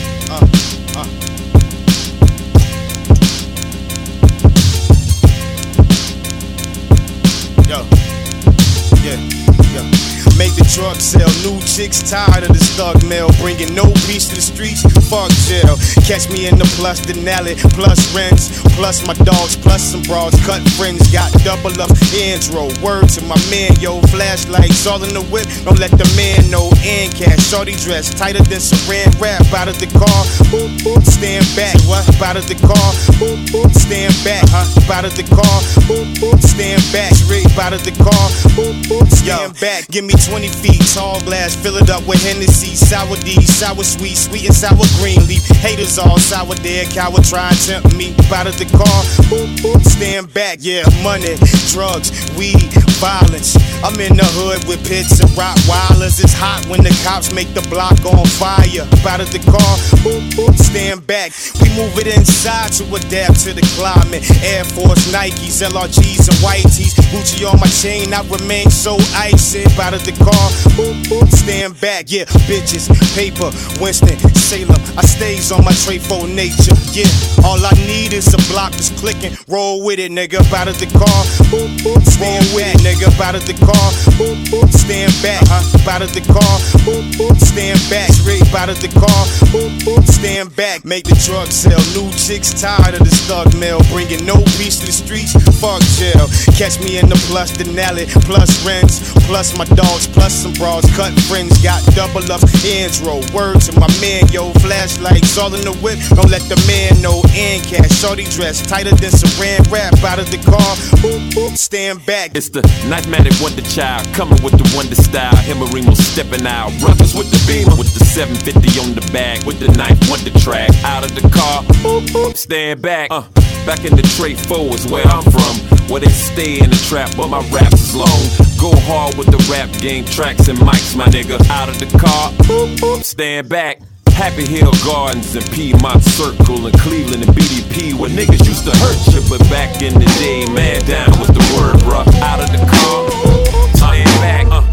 Make the truck sell. New chicks tired of this thug mail. Bringing no peace to the streets. Fuck jail. Catch me in the plus Denali. Plus rents. Plus my dogs. Plus some bras. Cut friends. Got double up intro. Word to my man. Yo. Flashlights all in the whip. Don't let the man know. And cash. Shorty dress. Tighter than saran wrap. Out of the car. Boop, boop. Stand back. What? Out of the car. Boop, boop. Stand back. Huh? Out of the car. Boop, boop. Stand back. Straight out of the car. Boop, boop. Stand back. Give me 20 feet. Tall glass. Fill it up with Hennessy. Sour D. Sour sweet. Sweet and sour green leaf. Haters all sour there. Coward try and tempt me. Out of the car. Boop. Stand back. Yeah. Money. Drugs. Weed. Violence. I'm in the hood with pits and Rottweilers. It's hot when the cops make the block on fire. Out of the car. Boop, boop. Stand back. We move it inside to adapt to the climate. Air Force, Nikes, LRGs, and white tees. Gucci on my chain. I remain so icy. Out of the car. Boop, boop. Stand back. Yeah. Bitches. Paper. Winston. Salem. I stays on my tray for nature. Yeah. All I need is a block that's clicking. Roll with it, nigga. Out of the car. Boop, boop. Stand back, nigga. Out of the car. Boop, boop. Stand back. Huh? Out of the car. Boop, boop. Stand back. Straight out of the car. Boop, boop. Stand back. Make the drug sell. New chicks tired of this thug mail. Bringing no peace to the streets. Fuck jail. Catch me in the plus Denali. Plus rents. Plus my dogs. Plus some bras. Cut friends. Got double ups. Ends roll. Word to my man. yo. Flashlights all in the whip. Don't let the man know. And cash. Shorty dress tighter than saran wrap. Out of the car. Boop, boop, stand back. It's the Nightmatic Wonder Child coming with the Wonder style. Him and Remo stepping out. Brothers with the beamer with the 750 on the back with the knife Wonder track. Out of the car. Boop, boop, stand back. Uh, back in the tray four is where I'm from. Where they stay in the trap, but my raps is long. Go hard with the rap game, tracks and mics, my nigga. Out of the car, boop, boop, stand back. Happy Hill Gardens and Piedmont Circle and Cleveland and BDP where niggas used to hurt you, but back in the day, man down was the word, bruh. Out of the car, stand back. Uh.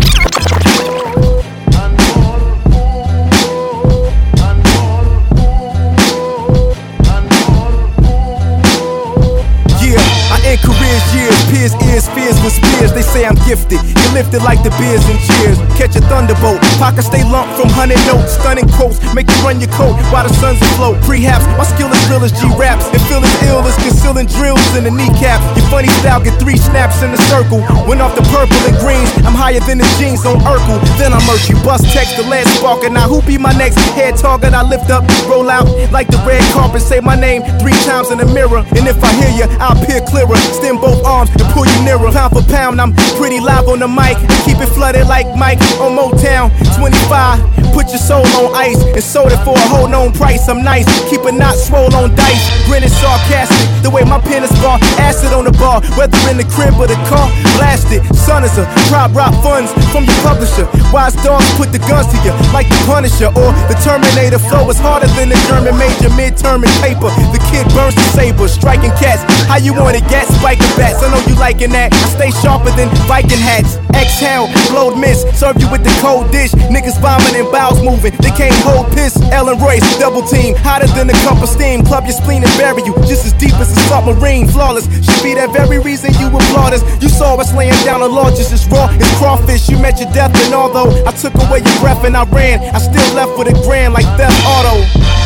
Spears. They say I'm gifted. You lifted like the beers and cheers. Catch a thunderbolt. Pockets stay lumped from hundred notes. Stunning quotes make you run your coat while the sun's afloat. Prehaps my skill is real as G raps. And feel as ill as concealing drills in the kneecap. Your funny style get three snaps in the circle. Went off the purple and greens. I'm higher than the jeans on Urkel. Then I murk you. Bust text the last sparker. Now who be my next head target? I lift up, roll out like the red carpet. Say my name three times in the mirror. And if I hear you, I'll peer clearer. Extend both arms and pull you nearer. Pound for pound, I'm pretty live on the mic. Keep it flooded like Mike on Motown. 25, put your soul on ice and sold it for a whole known price. I'm nice, keep it not swole on dice. Grinning sarcastic, the way my pen is bar. Acid on the bar, whether in the crib or the car. Blasted, son is a prop rock funds from your publisher. Wise dogs put the guns to you like the Punisher or the Terminator. Flow is harder than the German major midterm in paper. The kid burns the saber, striking cats. How you want it, gat spiking bats? I know you liking that. Stay stay sharper than Viking hats. Exhale, blowed mist, serve you with the cold dish. Niggas vomiting, bowels moving. They can't hold piss. Ellen Royce, double team, hotter than a cup of steam. Club your spleen and bury you just as deep as a submarine. Flawless, should be that very reason you applaud us. You saw us laying down the law just as raw as crawfish. You met your death, and although I took away your breath and I ran, I still left with a grand like Theft Auto.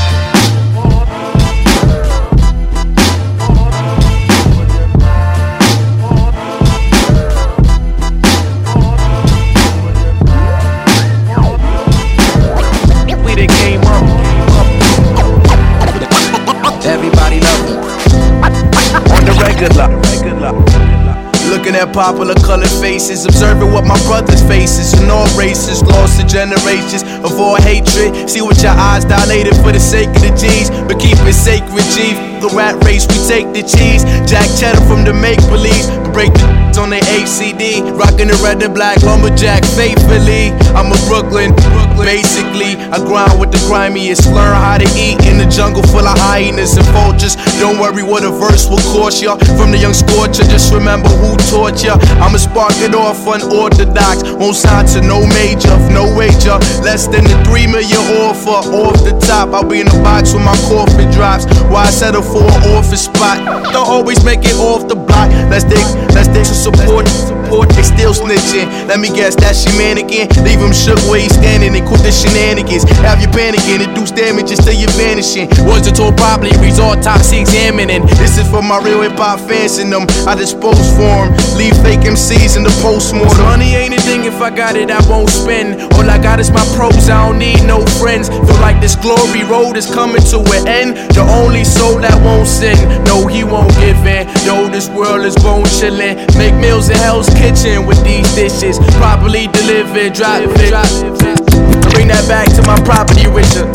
Popular colored faces, observing what my brothers faces in all races, lost to generations all hatred. See what your eyes dilated for the sake of the G's, but keep it sacred, G. The rat race, we take the cheese. Jack cheddar from the make believe, break the [LAUGHS] on the ACD, rocking the red and black lumberjack faithfully. I'm a Brooklyn, Brooklyn. basically. I grind with the grimiest, learn how to eat in the jungle full of hyenas and vultures. Don't worry what a verse will cost ya. From the young scorcher, just remember who taught ya. I'ma spark it off unorthodox, won't sign to no major, no wager. Less than the three million offer off the top. I'll be in the box when my coffin drops. Why settle for an office spot? Don't always make it off the block. Let's dig, let's dig some support. Support, they still snitching. Let me guess, that's your mannequin. Leave him shook where he's standing and quit the shenanigans. Have you panicking, induce damages till you're vanishing. Was the tour properly resort toxic examining? This is for my real hip hop fans and them. I dispose for 'em. Leave fake MCs in the postmortem. Money ain't a thing if I got it, I won't spend. All I got is my pros, I don't need no friends. Feel like this glory road is coming to an end. The only soul that won't sin, no, he won't give in. Yo, this world is bone chillin'. Make meals in Hell's Kitchen with these dishes. Properly delivered, drop it. Drop it. Bring that back to my property, Richard.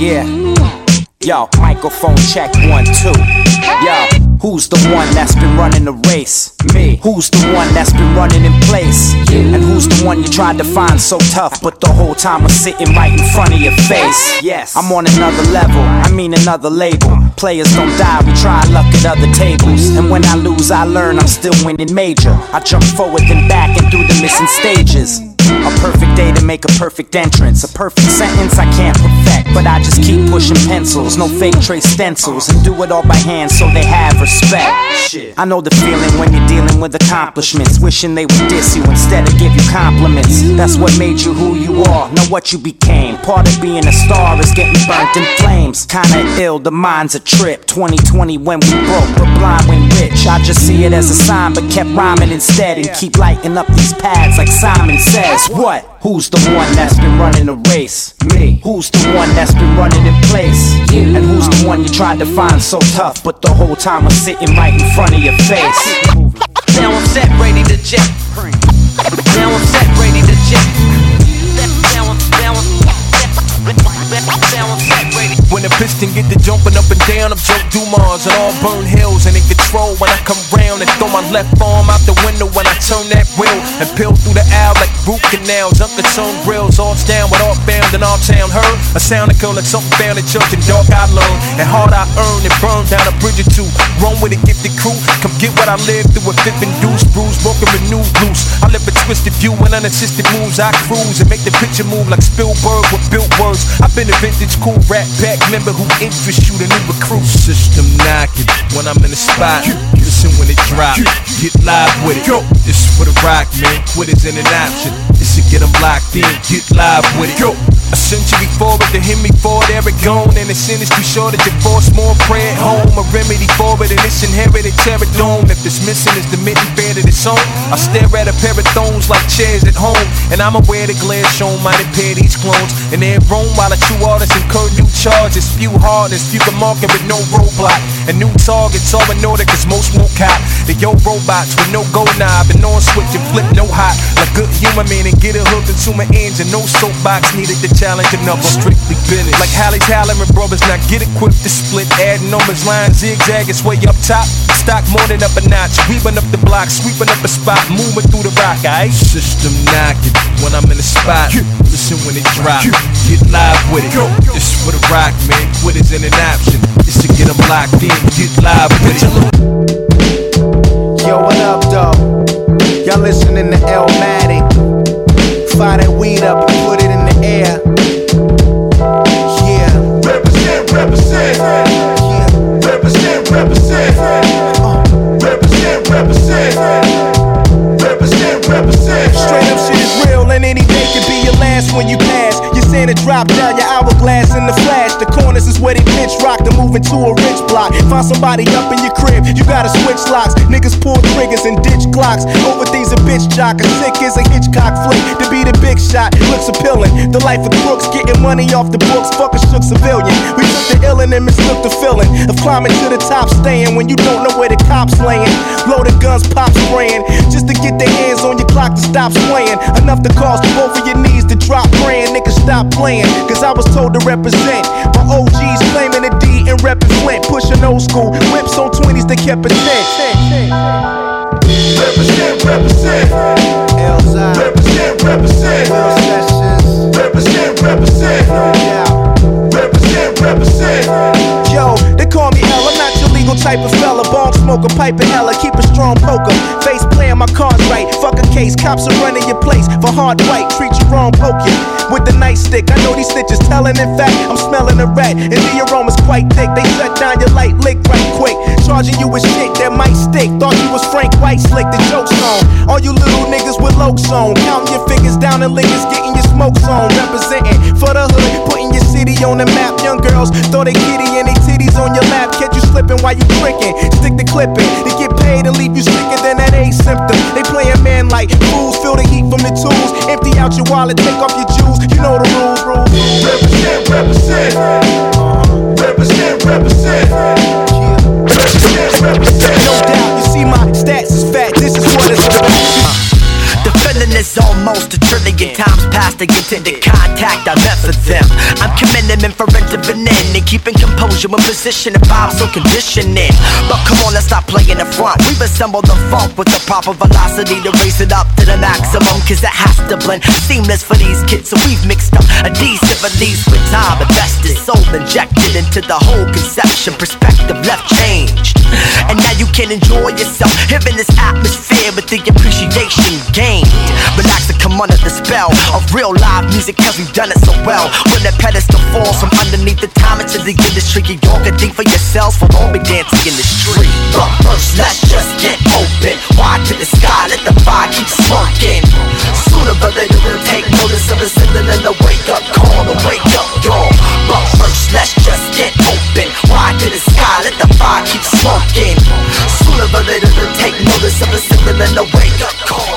Yeah. Yo, microphone check one, two. Who's the one that's been running the race? Me. Who's the one that's been running in place? And who's the one you tried to find so tough, but the whole time was sitting right in front of your face? Yes. I'm on another level, I mean another label. Players don't die, we try luck at other tables. And when I lose, I learn I'm still winning major. I jump forward then back and through the missing stages. A perfect day to make a perfect entrance. A perfect sentence I can't perfect, but I just keep pushing pencils. No fake trace stencils, and do it all by hand so they have respect. I know the feeling when you're dealing with accomplishments, wishing they would diss you instead of give you compliments. That's what made you who you are, know what you became. Part of being a star is getting burnt in flames. Kinda ill, the mind's a trip. 2020 when we broke, but blind when rich. I just see it as a sign, but kept rhyming instead and keep lighting up these pads like Simon says. What? Who's the one that's been running the race? Me. Who's the one that's been running in place? You. And who's the one you tried to find so tough, but the whole time was sitting right in front of your face? Now I'm set, ready to jet. Now I'm set, ready to jet. Now I'm, now I'm, now I'm set, ready. When the piston get to jumping up and down, I'm Joe Dumars and Auburn Hills and in control when I come round and throw my left arm out the window when I turn that wheel and peel through the aisle like root canals. Tone grills, all down with all bound and all town heard. A sound that like something found in church and dark I learned and hard I earned and burned down a bridge or two. Run with a gifted crew, come get what I lived through a fifth and deuce, bruise, broken, renewed, loose. I live a twisted view and unassisted moves. I cruise and make the picture move like Spielberg with built words. I've been a vintage cool rap back member who interests you, the new recruit. System knocking when I'm in the spot. Listen when it drop, get live with it. This is for the rock, man. Quitters ain't an option. This should get them locked in, get live with it. Yo. A century forward to hit me for it, Eric gone. And the is too short you force more prayer at home. A remedy for it, and it's inherited terror dome. If it's missing, is the mitten fair that it's on. I stare at a pair of thrones like chairs at home. And I'm aware the glare shown might impair these clones. And they're roam while the true artists incur new charges. Few hardness, few can market with no roadblock. And new targets all in order, cause most won't cop. The yo robots with no go knob and on switch and flip no hot. Like good human man and get it hooked into my engine. No soapbox needed to challenge another. Strictly business. Like Halle and brothers, now get equipped to split. Add numbers, line zigzag, it's way up top. Stock more than up a notch. Weaving up the block, sweeping up a spot, moving through the rock, aight? System knocking when I'm in the spot. Listen when it drop. Get live with it. This is for the rock, man. Quitters ain't an option. This to get them locked in. Get live with it. Yo, what up, though? Y'all listening to Elmatic. Fire that weed up and put it in the air. Yeah. Represent, represent. Last when you pass. Your Santa drop down your hourglass in the flash. The corners is where they pitch rock to move into a rich block. Find somebody up in your crib, you gotta switch locks. Niggas pull triggers and ditch clocks. Over things a bitch jock. As sick as a Hitchcock flick. To be the big shot looks appealing. The life of crooks, getting money off the books. Fuck a shook civilian. We took the illin' and mistook the feeling of climbing to the top, staying when you don't know where the cops laying. Loaded guns, pop spraying. Just to get their hands on your clock to stop swaying. Enough to cause both of your knees to drop praying. Niggas stop playing. Cause I was told to represent. My OGs claiming a D and reppin' Flint. Pushing old school whips on 20s that kept a 10. Represent, represent. Represent, represent. Represent, represent. Represent, represent. Yo, they call me L. I'm not your legal type of fella. Bong smoker, pipe and hella. Keep a strong poker. Face playing my cards right. Fuck a case. Cops are running your place for hard white. Treat you wrong, poke you with the nightstick. I know these stitches telling. In fact, I'm smelling a rat, and the aroma's quite thick. They shut down your light lick right quick. Charging you with shit that might stick. Thought you was Frank White slick, the joke's on. All you little niggas with lokes on. Counting your fingers down and lickers, getting your smokes on. Representing for the hood, putting your city on the map. Young girls throw they kitty and they titties on your lap. Catch you slipping while you tricking. Stick the clipping. They get paid and leave you sicker than that A symptom. They playing man like fools, feel the heat from the tools. Empty out your wallet, take off your jewels. You know the rules, rules. Represent, represent. Represent, represent. Represent, represent. No doubt, you see my stats is fat. This is what it's about. Is almost a trillion times past to get into contact. I met for them. I'm commending men for intervening and keeping composure when position and vibe so conditioning. But come on, let's stop playing the front. We've assembled the funk with the proper velocity to raise it up to the maximum. Cause it has to blend seamless for these kids. So we've mixed up a decent release with time. Invested, soul injected into the whole conception. Perspective left changed. And now you can enjoy yourself in this atmosphere with the appreciation gained. Relax and come under the spell of real live music, cause we've done it so well. When the pedestal falls from underneath the time into the industry, you all can think for yourselves for all be dancing in the street. But first, let's just get open. Wide to the sky, let the fire keep smoking. Sooner or later, we'll take notice of the signal and the wake up call, the wake up call. But first, let's just get open. Wide to the sky, let the fire keep smoking. Sooner or later, we'll take notice of the signal and the wake up call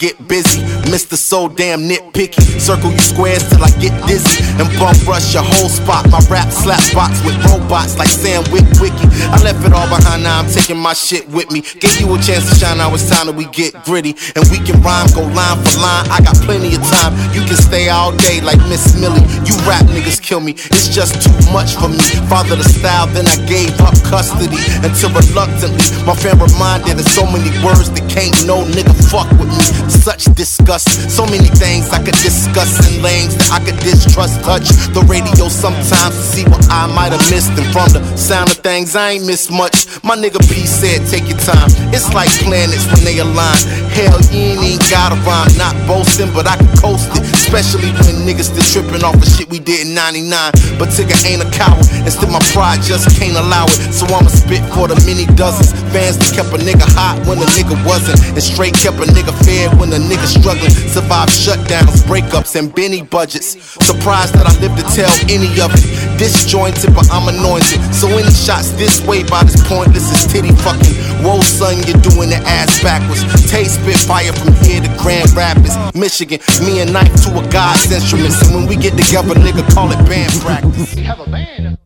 get busy. Mr. So damn nitpicky. Circle you squares till I get dizzy. And bump rush your whole spot. My rap slap box with robots like Sam Wick Wiki. I left it all behind, now I'm taking my shit with me. Gave you a chance to shine, now it's time that we get gritty. And we can rhyme, go line for line. I got plenty of time. You can stay all day like Miss Millie. You rap niggas kill me. It's just too much for me. Father the style, then I gave up custody. Until reluctantly, my fan reminded of so many words that can't no nigga fuck with Such disgust. So many things I could discuss in lanes that I could distrust. Touch the radio sometimes to see what I might have missed. And from the sound of things, I ain't missed much. My nigga P said, take your time. It's like planets when they align. Hell, you ain't got a rhyme. Not boasting, but I can coast it. Especially when niggas still tripping off of shit we did in 99. But Tigger ain't a coward. Instead, my pride just can't allow it. So I'ma spit for the many dozens. Fans that kept a nigga hot when the nigga wasn't. And straight kept a nigga when a nigga struggling. Survived shutdowns, breakups, and Benny budgets. Surprised that I lived to tell any of it. Disjointed, but I'm anointed. So any shots this way by this pointless is titty fucking. Whoa, son, you're doing the ass backwards. Taste spit fire from here to Grand Rapids, Michigan. Me and Knife to a God's instruments. And when we get together, nigga, call it band practice. Have a band.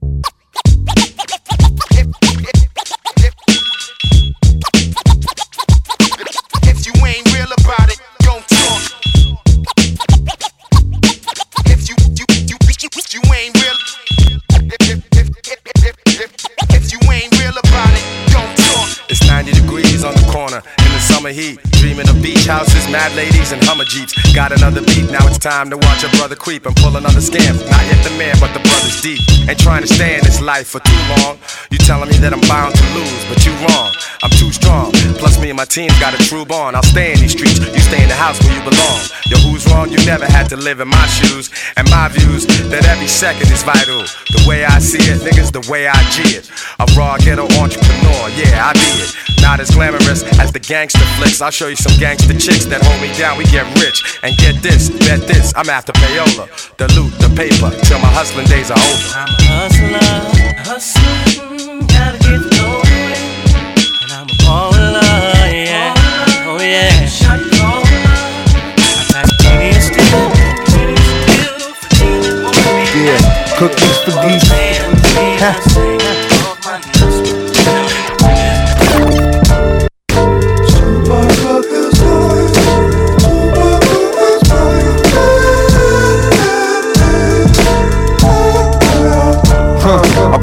Mad ladies, and Hummer Jeeps. Got another beat, now it's time to watch a brother creep and pull another scam. Not yet the man, but the brother's deep. Ain't trying to stay in this life for too long. You telling me that I'm bound to lose, but you wrong. I'm too strong. Plus, me and my team's got a true bond. I'll stay in these streets, you stay in the house where you belong. Yo, who's wrong? You never had to live in my shoes. And my views that every second is vital. The way I see it, niggas, the way I G it. A raw ghetto entrepreneur, yeah, I be it. Not as glamorous as the gangster flicks. I'll show you some gangster chicks that hold me down. We get rich and get this, bet this. I'm after payola, the loot, the paper, till my hustling days are over. I'm a hustler, hustling, gotta get going. And I'm a baller, yeah, oh yeah. Shot caller, I pass plenty of steel, plenty of steel for Yeah, cookies for geese.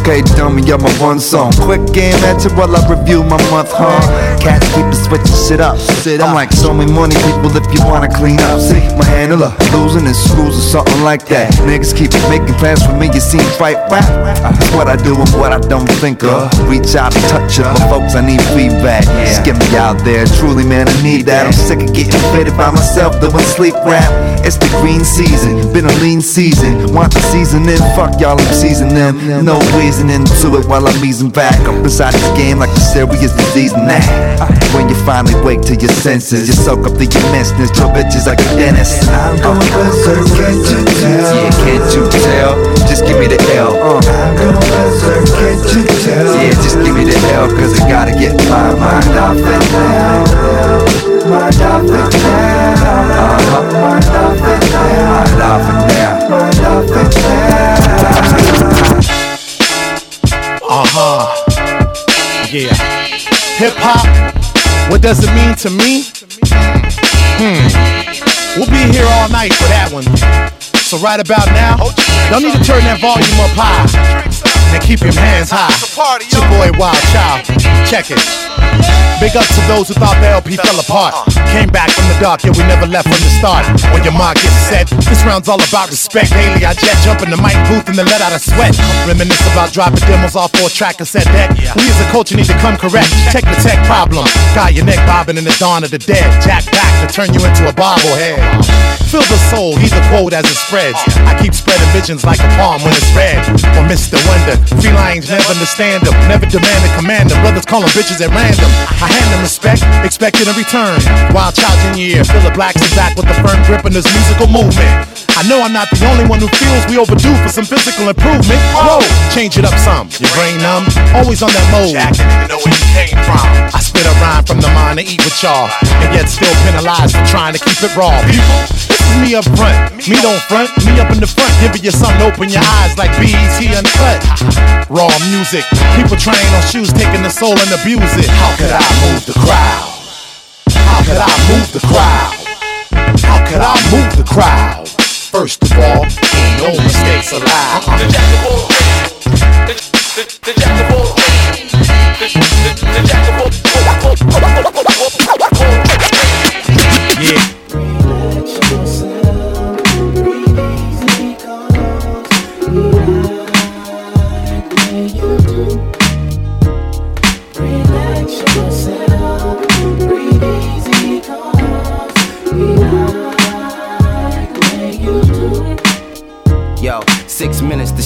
Okay, dummy, I'm a one song. Quick game answer while I review my month, huh? Cats keep it switching shit up. I'm like so many money people if you wanna clean up. See, my handler losing in schools or something like that. Niggas keep making plans for me, it seems right rap. Uh, that's what I do and what I don't think of. Reach out and touch it, but folks, I need feedback. Just get me out there, truly, man, I need that. I'm sick of getting faded by myself, doing sleep rap. It's the green season, been a lean season. Want the season in, fuck y'all, I'm seasoning them. No reason into it while I'm easing back. I'm beside this game like a serious disease and that. When you finally wake to your senses, you soak up the immenseness, your bitches like a dentist. I'm going berserk, can't you tell? Yeah, can't you tell? Just give me the L. Uh. I'm going berserk, can't you tell? Yeah, just give me the L, cause I gotta get my mind off it now. Mind off it now. Uh-huh. Mind off it now. Mind off it now. Mind off it now. Uh huh. Yeah. Hip hop, what does it mean to me? Hmm. We'll be here all night for that one. So, right about now, y'all need to turn that volume up high and keep your hands high. It's your boy Wild Child. Check it. Big up to those who thought the LP fell apart. Came back from the dark, yeah, we never left from the start. When your mind gets set, this round's all about respect. Daily, I jet jump in the mic booth and then let out a sweat. Reminisce about dropping demos off for a track cassette deck. We as a culture need to come correct. Check the tech problem. Got your neck bobbing in the dawn of the dead. Jack back to turn you into a bobblehead. Fill the soul, heed the quote as it spreads. I keep spreading visions like a palm when it's red. For Mr. Wonder, felines never understand them. Never demand a command them. Brothers call them bitches at random. I hand them respect, expecting a return. Wild child in your ear, Philip Blacks back with the firm grip in this musical movement. I know I'm not the only one who feels we overdue for some physical improvement. Whoa, change it up some. Your brain numb, always on that mode. know where you came from. I spit a rhyme from the mind to eat with y'all, and yet still penalized for trying to keep it raw. People, this is me up front, me don't front, me up in the front, giving you something open your eyes like BET Uncut. Raw music, people trying on shoes, taking the soul and abuse it. How could I move the crowd? How could I move the crowd? How could I move the crowd? First of all, ain't no mistakes allowed. Yeah.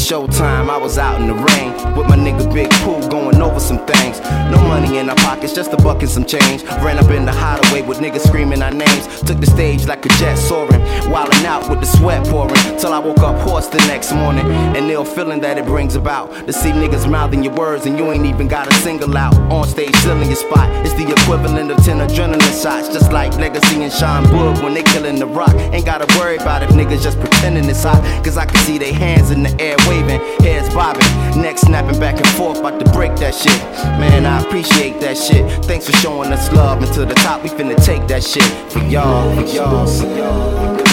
Showtime. I was out in the rain with my nigga Big Pooh going over some things. No money in our pockets, just a buck and some change. Ran up in the hideaway with niggas screaming our names. Took the stage like a jet soaring. Wildin' out with the sweat pouring. Till I woke up hoarse the next morning. And ill feeling that it brings about. To see niggas mouthing your words and you ain't even got a single out. On stage, filling your spot. It's the equivalent of 10 adrenaline shots. Just like Legacy and Sean Boog when they killing the rock. Ain't gotta worry about if niggas just pretending it's hot. Cause I can see their hands in the air waving, heads bobbing, necks snapping back and forth, about to break shit. Man, I appreciate that shit. Thanks for showing us love. And to the top, we finna take that shit for y'all, for y'all, for y'all.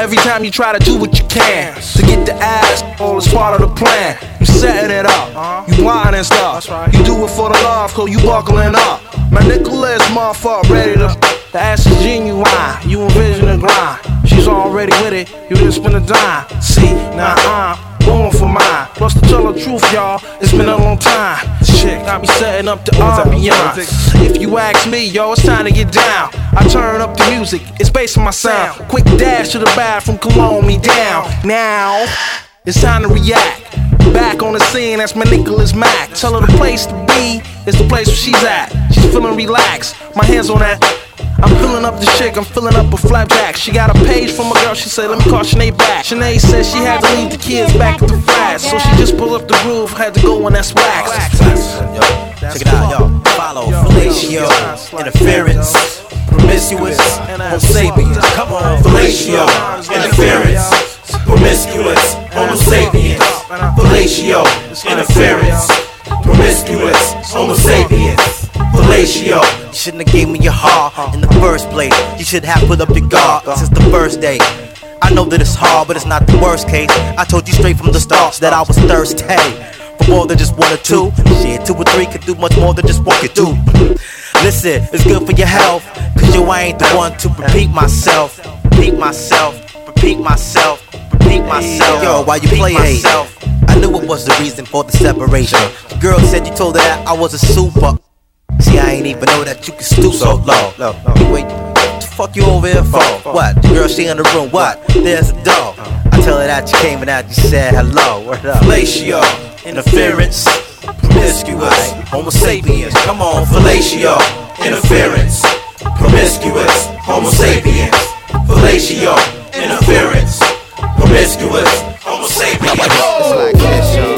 Every time you try to do what you can to get the ass, all is part of the plan. You setting it up, uh-huh. you lying and stuff. You do it for the love, cause you buckling up. My Nicholas motherfucker ready to. The ass is genuine, you envision the grind. She's already with it, you didn't spend a dime. See, now I'm going for mine. Plus, to tell the truth, y'all, it's been a long time. Shit, got me setting up the ambiance. If you ask me, yo, it's time to get down. I turn up the music, it's based on my sound. Quick dash to the bathroom, cologne me down. Now, it's time to react. Back on the scene, that's my Nicholas Mack. Tell her the place to be is the place where she's at. She's feeling relaxed, my hands on that. I'm filling up the chick, I'm filling up a flapjack. She got a page from a girl, she said, let me call Sinead back. Sinead said she had to leave the kids back at the flat. So she just pulled up the roof, had to go on that swag. Check it out, yo. Follow fellatio, interference, promiscuous, homo sapiens. Come on, fellatio, interference, promiscuous, homo sapiens. Fellatio, interference, promiscuous, homo sapiens. Fellatio. You shouldn't have gave me your heart in the first place. You should have put up your guard since the first day. I know that it's hard, but it's not the worst case. I told you straight from the start that I was thirsty for more than just one or two. Shit, two or three could do much more than just one could do. Listen, it's good for your health, cause yo, I ain't the one to repeat myself. Repeat myself, repeat myself, repeat myself. Yo, why you play myself? I knew it was the reason for the separation. The girl said you told her that I was a super. See, I ain't even know that you could stoop so low. Wait, what the fuck you over here for? What? The girl, she in the room. What? There's a dog. Uh-huh. I tell her that you came and that you said hello. Word up. Fellatio, interference, promiscuous, homo sapiens. Come on, fellatio, interference, promiscuous, homo sapiens. Fellatio, interference, promiscuous, homo sapiens. It's like this,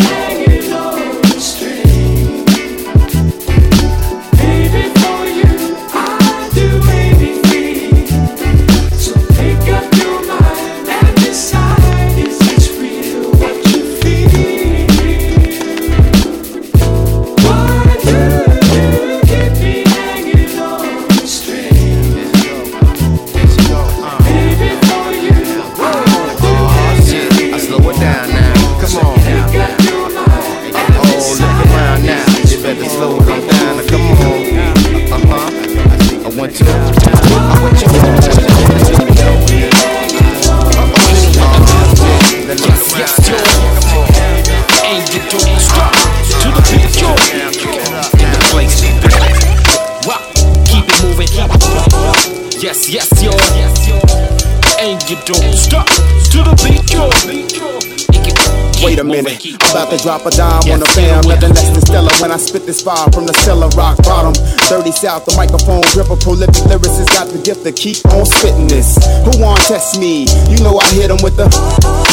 minute. I'm about to drop a dime on the fam. Nothing less than stellar when I spit this fire from the cellar, rock bottom. 30 South, the microphone gripper, prolific lyricist. Got the gift to keep on spitting this. Who wanna test me? You know I hit 'em with the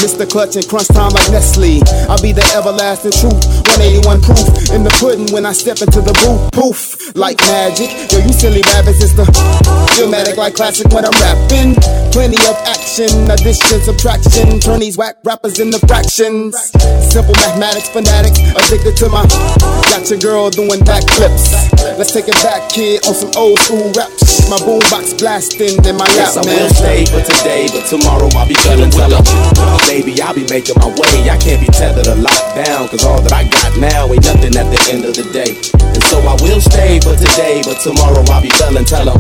Mr. Clutch and crunch time like Nestle. I'll be the everlasting truth. 181 proof in the pudding when I step into the booth. Poof, like magic. Yo, you silly rabbits, it's the dramatic like classic when I'm rapping. Plenty of action, addition, subtraction. Turn these whack rappers into fractions. Simple mathematics, fanatics, addicted to my. Got your girl doing backflips. Let's take it back, kid, on some old school raps. My boombox blasting in my lap, Yes, I man. will stay for today, but tomorrow I'll be feeling tell 'em, Baby, I'll be making my way. I can't be tethered or locked down, cause all that I got now ain't nothing at the end of the day. And so I will stay for today, but tomorrow I'll be feeling tell 'em,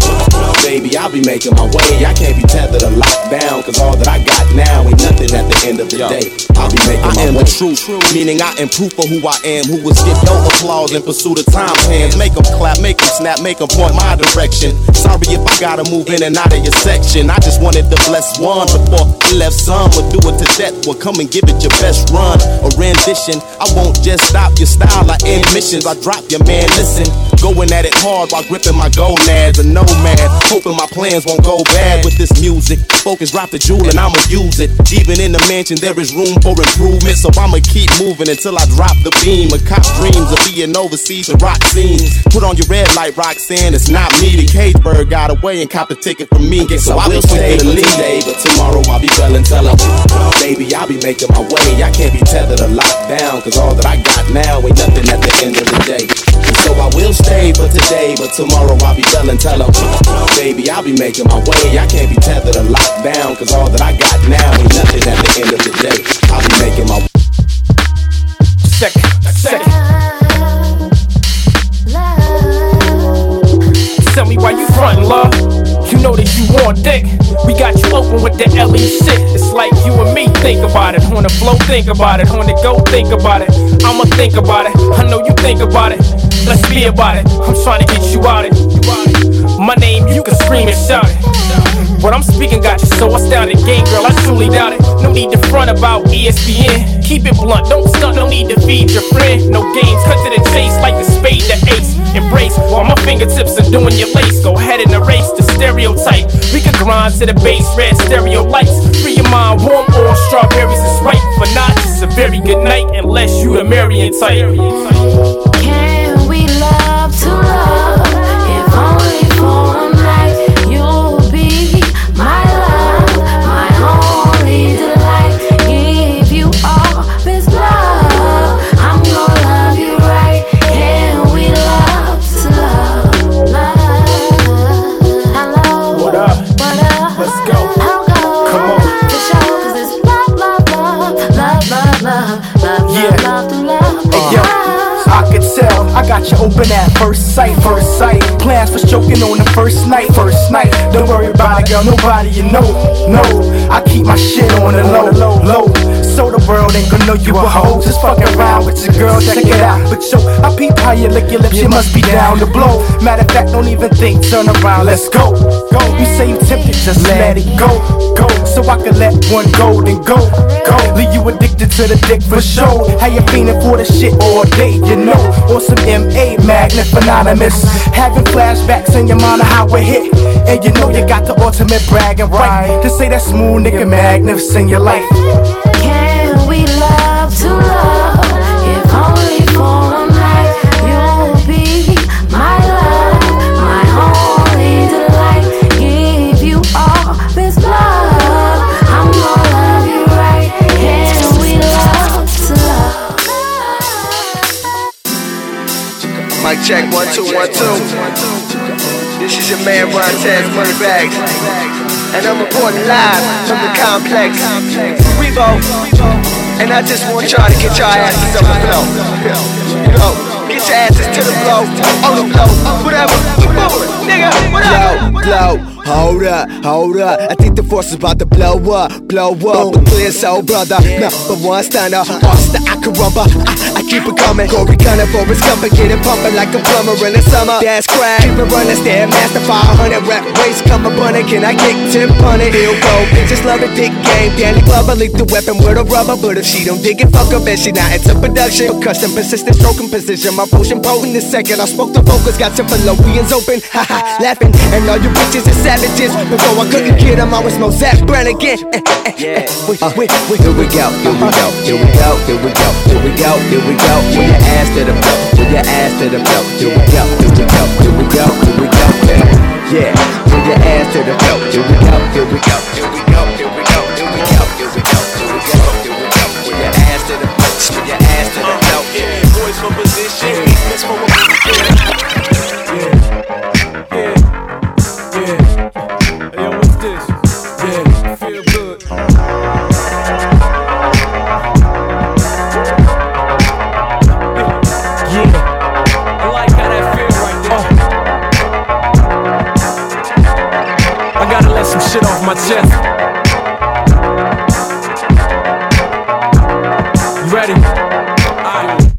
Baby, I'll be making my way. I can't be tethered or locked down, cause all that I got now ain't nothing at the end of the day. I'll be making I my am way. Truth, meaning I am proof of who I am. Who will skip no applause in pursuit of time hands. Make them clap, make them snap, make them point my direction. Sorry if I gotta move in and out of your section. I just wanted to bless one before I left some. Or do it to death, well, come and give it your best run. A rendition, I won't just stop your style. I end missions, I drop your man, listen. Going at it hard while gripping my gonads. A nomad, hoping my plans won't go bad with this music. Focus, drop the jewel, and I'ma use it. Even in the mansion, there is room for improvement. So I'ma keep moving until I drop the beam. A cop dreams of being overseas and rock scenes. Put on your red light, Roxanne. It's not me. The Cageburg got away and cop a ticket from me. Yes, so I will stay to for leave. today, but tomorrow I'll be feeling tell 'em, Baby, I'll be making my way. I can't be tethered or locked down, cause all that I got now ain't nothing at the end of the day. And so I will stay for today, but tomorrow I'll be feeling tell 'em, Baby, I'll be making my way. I can't be tethered or locked down, cause all that I got now ain't nothing at the end of the day. I'll be making my Second, second. Tell me why you frontin', love. You know that you want dick. We got you open with the LE shit. It's like you and me think about it. On the flow, think about it. On the go, think about it. I'ma think about it. I know you think about it. Let's be about it. I'm trying to get you out it. My name, you can scream and shout it. What I'm speaking got you so astounded. Game girl, I truly doubt it. No need to front about ESPN. Keep it blunt, don't stunt, no need to feed your friend. No games, cut to the chase like a spade to ace. Embrace while my fingertips are doing your lace. Go ahead and erase the stereotype. We can grind to the base, red stereo lights. Free your mind, warm or strawberries is right. For not, it's a very good night unless you the Marion type. Got you open at first sight, first sight. Plans for stroking on the first night, first night. Don't worry about it, girl. Nobody you know, no. I keep my shit on the low, low, low. So the world ain't gonna know you a hoe. Just fucking around with your girl, check it out. But yo, I peep how you lick your lips, you must be down to blow. Matter of fact, don't even think, turn around, let's go. Go. You say you tempted, just let it go, go. So I can let one go, then go, go. Leave you addicted to the dick for sure. How you feeling for the shit all day, you know? Or some MA magnet anonymous. Having flashbacks in your mind of how it hit. And you know you got the ultimate bragging right. To say that smooth nigga Magnus in your life. Check one two one two. This is your man Ron Taz Money Bags. And I'm reporting live from the complex. Revo. And I just want y'all to get your asses up the flow. You get your asses to the flow, on the flow, whatever. Nigga, what up? Yo, blow, hold up, hold up. I think the force is about to blow up, blow up. But clear soul, brother, number one stunner, Akarumba. I, I I keep it coming. Corey gunning for his company, get it pumping like a plumber in the summer. That's crack. Keep it running, Stairmaster 500 rap race, come up on it. Can I kick 10 on it? He'll go. Bitches love it, dick game. Danny Glover, leave the weapon with a rubber. But if she don't dig it, fuck her, bet she not into production. Custom, persistent, stroking position. My potion potent this second. I spoke the focus. got your Philoians open. [LAUGHS] Ha ha. laughing. And all you bitches are savages. Before I couldn't get them, I was Mo Zach Brannigan. Eh, eh, eh, eh. Here we go, here we go, here we go, here we go, here we go, here we go. With your ass to the floor, with your ass to the floor. Here we go, here we go, here we go, here we go. Yeah. With your ass to the floor. Here we go, here we go, here we go, here we go, here we go, here we go, here we go, here we go. With your ass to the floor, with your ass to the floor. Yeah, boys for position, weakness for Hey, chest. You ready? Alright.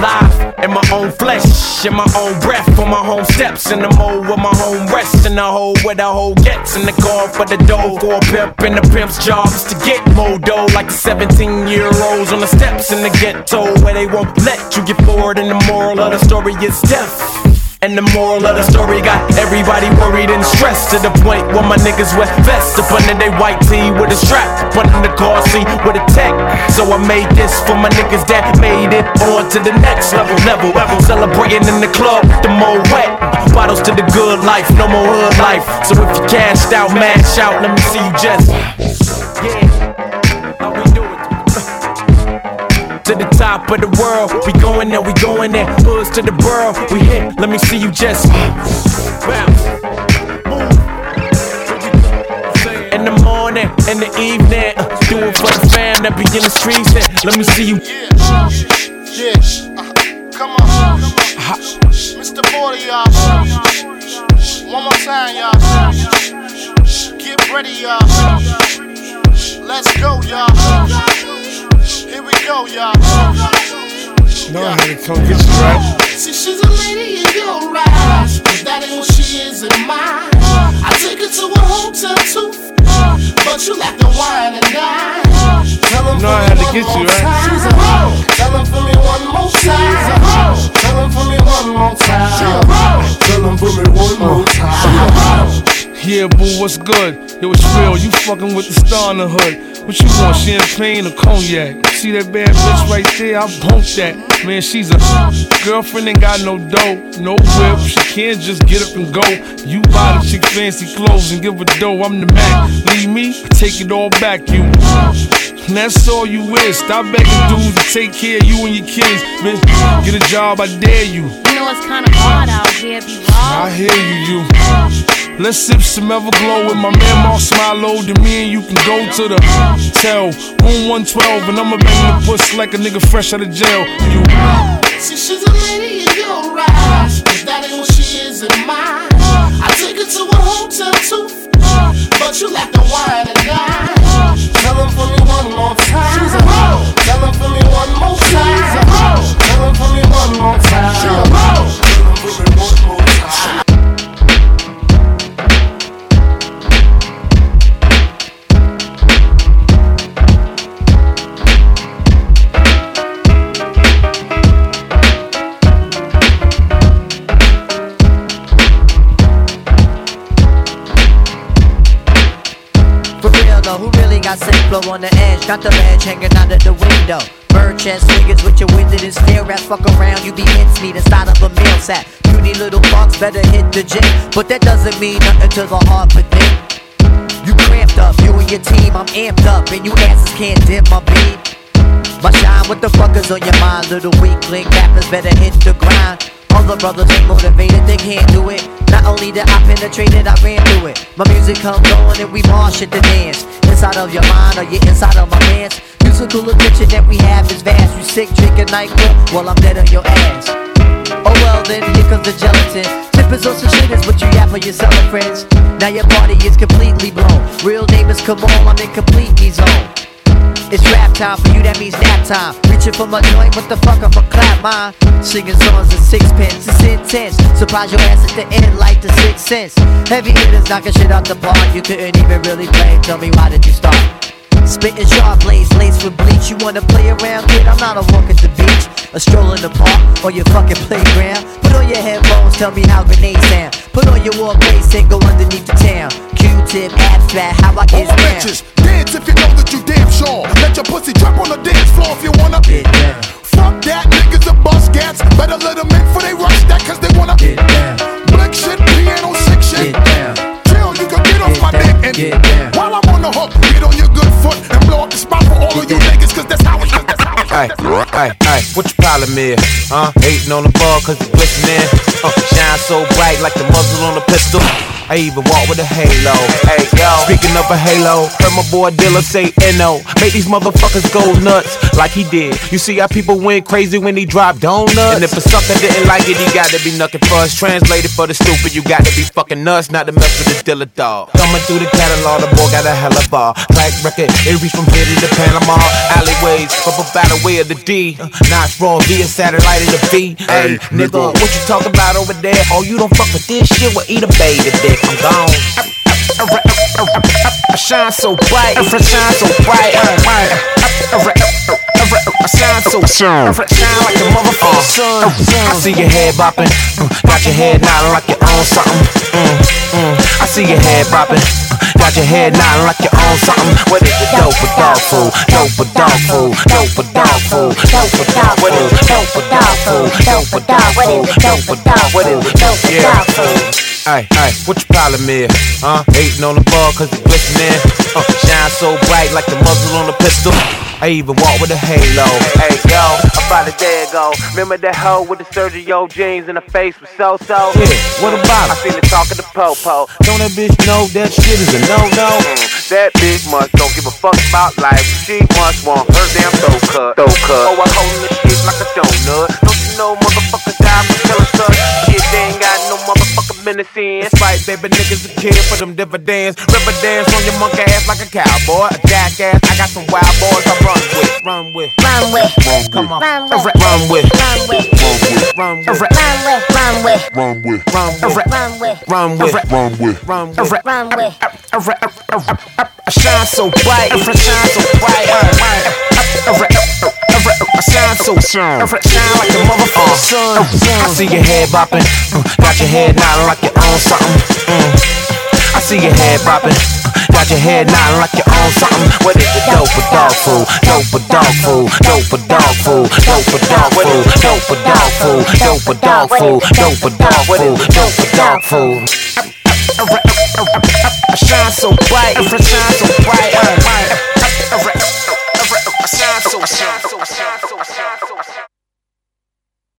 Live in my own flesh, in my own breath, on my home steps, in the mode with my home rest, in the hole where the hole gets, in the car for the dough, for a pimp, and the pimp's job is to get more dough, like the 17 year olds on the steps in the ghetto, where they won't let you get forward, and the moral of the story is death. And the moral of the story got everybody worried and stressed to the point where my niggas wear vests up under they white tee with a strap, up under the car seat with a tech. So I made this for my niggas that made it on to the next level, level, level. Celebrating in the club, the more wet. Bottles to the good life, no more hood life. So if you cashed out, mash out, let me see you just. To the top of the world. We going there, we going there. Hoods to the borough. We hit, let me see you just bounce. In the morning, in the evening, uh, do it for the fam that be in the streets. Let me see you. Yeah, yeah. uh, come on. Mr. Border, y'all. One more time, y'all. Get ready, y'all. Let's go, y'all. Here we go, y'all. No, I had to come get you, right? See, she's a lady in your eyes, but that ain't what she is in mine. I take her to a hotel too, but you like the wine and dine. Tell them No, I had to get you, right? She's a hoe. Tell them for me one more time. She's a hoe. Tell them for me one more time. She's a hoe. Tell them for me one more time. Yeah, boo, what's good? Yo, it's real. You fucking with the star in the hood. What you want, champagne or cognac? See that bad bitch right there? I bumped that. Man, she's a girlfriend, ain't got no dough, no whip. She can't just get up and go. You buy the chick fancy clothes and give her dough. I'm the man. Leave me, take it all back. You. And that's all you is. Stop begging dudes to take care of you and your kids. Man, get a job, I dare you. You know it's kinda hard out here, be raw. I hear you, you. Let's sip some Everglow with my man Mark Smilo. Then me and you can go to the hotel, room 112, and I'ma puss like a nigga fresh out of jail. You. See, she's a lady in your eyes, but that ain't what she is in mine. I take her to a hotel too, but you like the wine and dine. Tell them for me one more time. She's a hoe. Tell them for me one more time. She's a hoe. Tell them for me one more time. She's a hoe. Tell them for me one more time. Flow on the edge? Got the ledge hanging out of the window. Bird chest niggas with your winded and stare ass fuck around, you be mincemeat inside of a meal sack. Puny little fucks better hit the gym, but that doesn't mean nothing to the heart within. You cramped up, you and your team, I'm amped up, and you asses can't dim my beat. My shine, what the fuck is on your mind? Little weakling rappers better hit the grind. Other brothers ain't motivated, they can't do it. Not only did I penetrate it, I ran through it. My music comes on and we march at the dance. Inside of your mind or you inside of my pants. Musical addiction that we have is vast. You sick, drinking NyQuil while I'm dead on your ass. Oh well, then here comes the gelatin. Tippers on some shitters, but you yap for your selling friends. Now your party is completely blown. Real neighbors come on, I'm in complete zone. It's rap time for you, that means nap time. Reaching for my joint, what the fuck I'm a clap mine. Singing songs in sixpence, it's intense. Surprise your ass at the end like the sixth sense. Heavy hitters knocking shit out the park. You couldn't even really play. Tell me why did you start? Spitting sharp blades, laced with bleach. You wanna play around, kid? I'm not a walk at the beach, a stroll in the park, or your fucking playground. Put on your headphones, tell me how grenades sound. Put on your war bass and go underneath the town. Q-tip, abstract, how I get All down. bitches, dance if you know that you damn sure. Let your pussy drop on the dance floor if you wanna. Get down. Fuck that, niggas are bust cats. Better let them in for they rush that, cause they wanna. Get down. Blick shit, piano sick shit. Get down. Chill, you can get off my dick and Get down. while I'm on the hook, get on your good foot and blow up the spot for all of you niggas, cause that's how it is. That's how it is. Hey, hey, hey, what your problem is? Huh? Hating on the ball cause it's glistening. Uh, shine so bright like the muzzle on a pistol. I even walk with a halo. Hey, yo. Speaking of a halo, heard my boy Dilla say NO. Make these motherfuckers go nuts like he did. You see how people went crazy when he dropped donuts? And if a sucker didn't like it, he got to be knucking fuss. Translated for the stupid, you got to be fucking nuts, not to mess with the Dilla dog. Coming through the catalog, the boy got a hella bar. Track record, it reached from here to the Panama alleyways. Up about the way of the D. Uh, Nottz raw via satellite of the V. Hey, nigga, what you talking about over there? Oh, you don't fuck with this shit? Well, eat a baby dick. I'm gone. I shine so bright, I shine so bright. I shine so shine like a sun. I see your head bopping, got your head nodding like you own something. I see your head bopping, got your head nodding like you own something. What is it? Dope for dog food, dope for dog food, dope for dog food, dope for dog food. What is it? Dope for dog food, dope for dog food, dope for dog What is it? Dope for dog food. Hey, hey, what your problem is? Huh? Hating on the ball cause it's glistening. Uh, shine so bright like the muzzle on a pistol. I even walk with a halo. Hey, yo, about a day ago. Remember that hoe with the Sergio jeans and her face was so so? Yeah, what about it? I seen her talking to Popo. Don't that bitch know that shit is a no no? that bitch must don't give a fuck about life. She must want her damn throat cut. Throat cut. Oh, I holding the shit like a donut. Don't you know motherfuckers die for telling such shit? They ain't got no motherfucking minutes in. That's right, baby, niggas a kid for them dividends. River dance on your monkey ass like a cowboy. A jackass, I got some wild boys I run with. Run with. Run with. Come on. Run with. Run with. Run with. Run with. Run with. Run with. Run with. Run with. Run with. Run with. Run with. Run with. Run with. I shine so bright. I shine so bright. I shine so shine. I shine like a motherfucker. I see your head bopping. Got your head nodding like you own something. I see your head bopping. Got your head nodding like you own something. What is it, dope for dog food? Dope for dog food. Dope for dog food. Dope for dog food. Dope for dog food. Dope for dog food. Dope for dog food. Dope for dog food. I shine so bright. I shine so bright.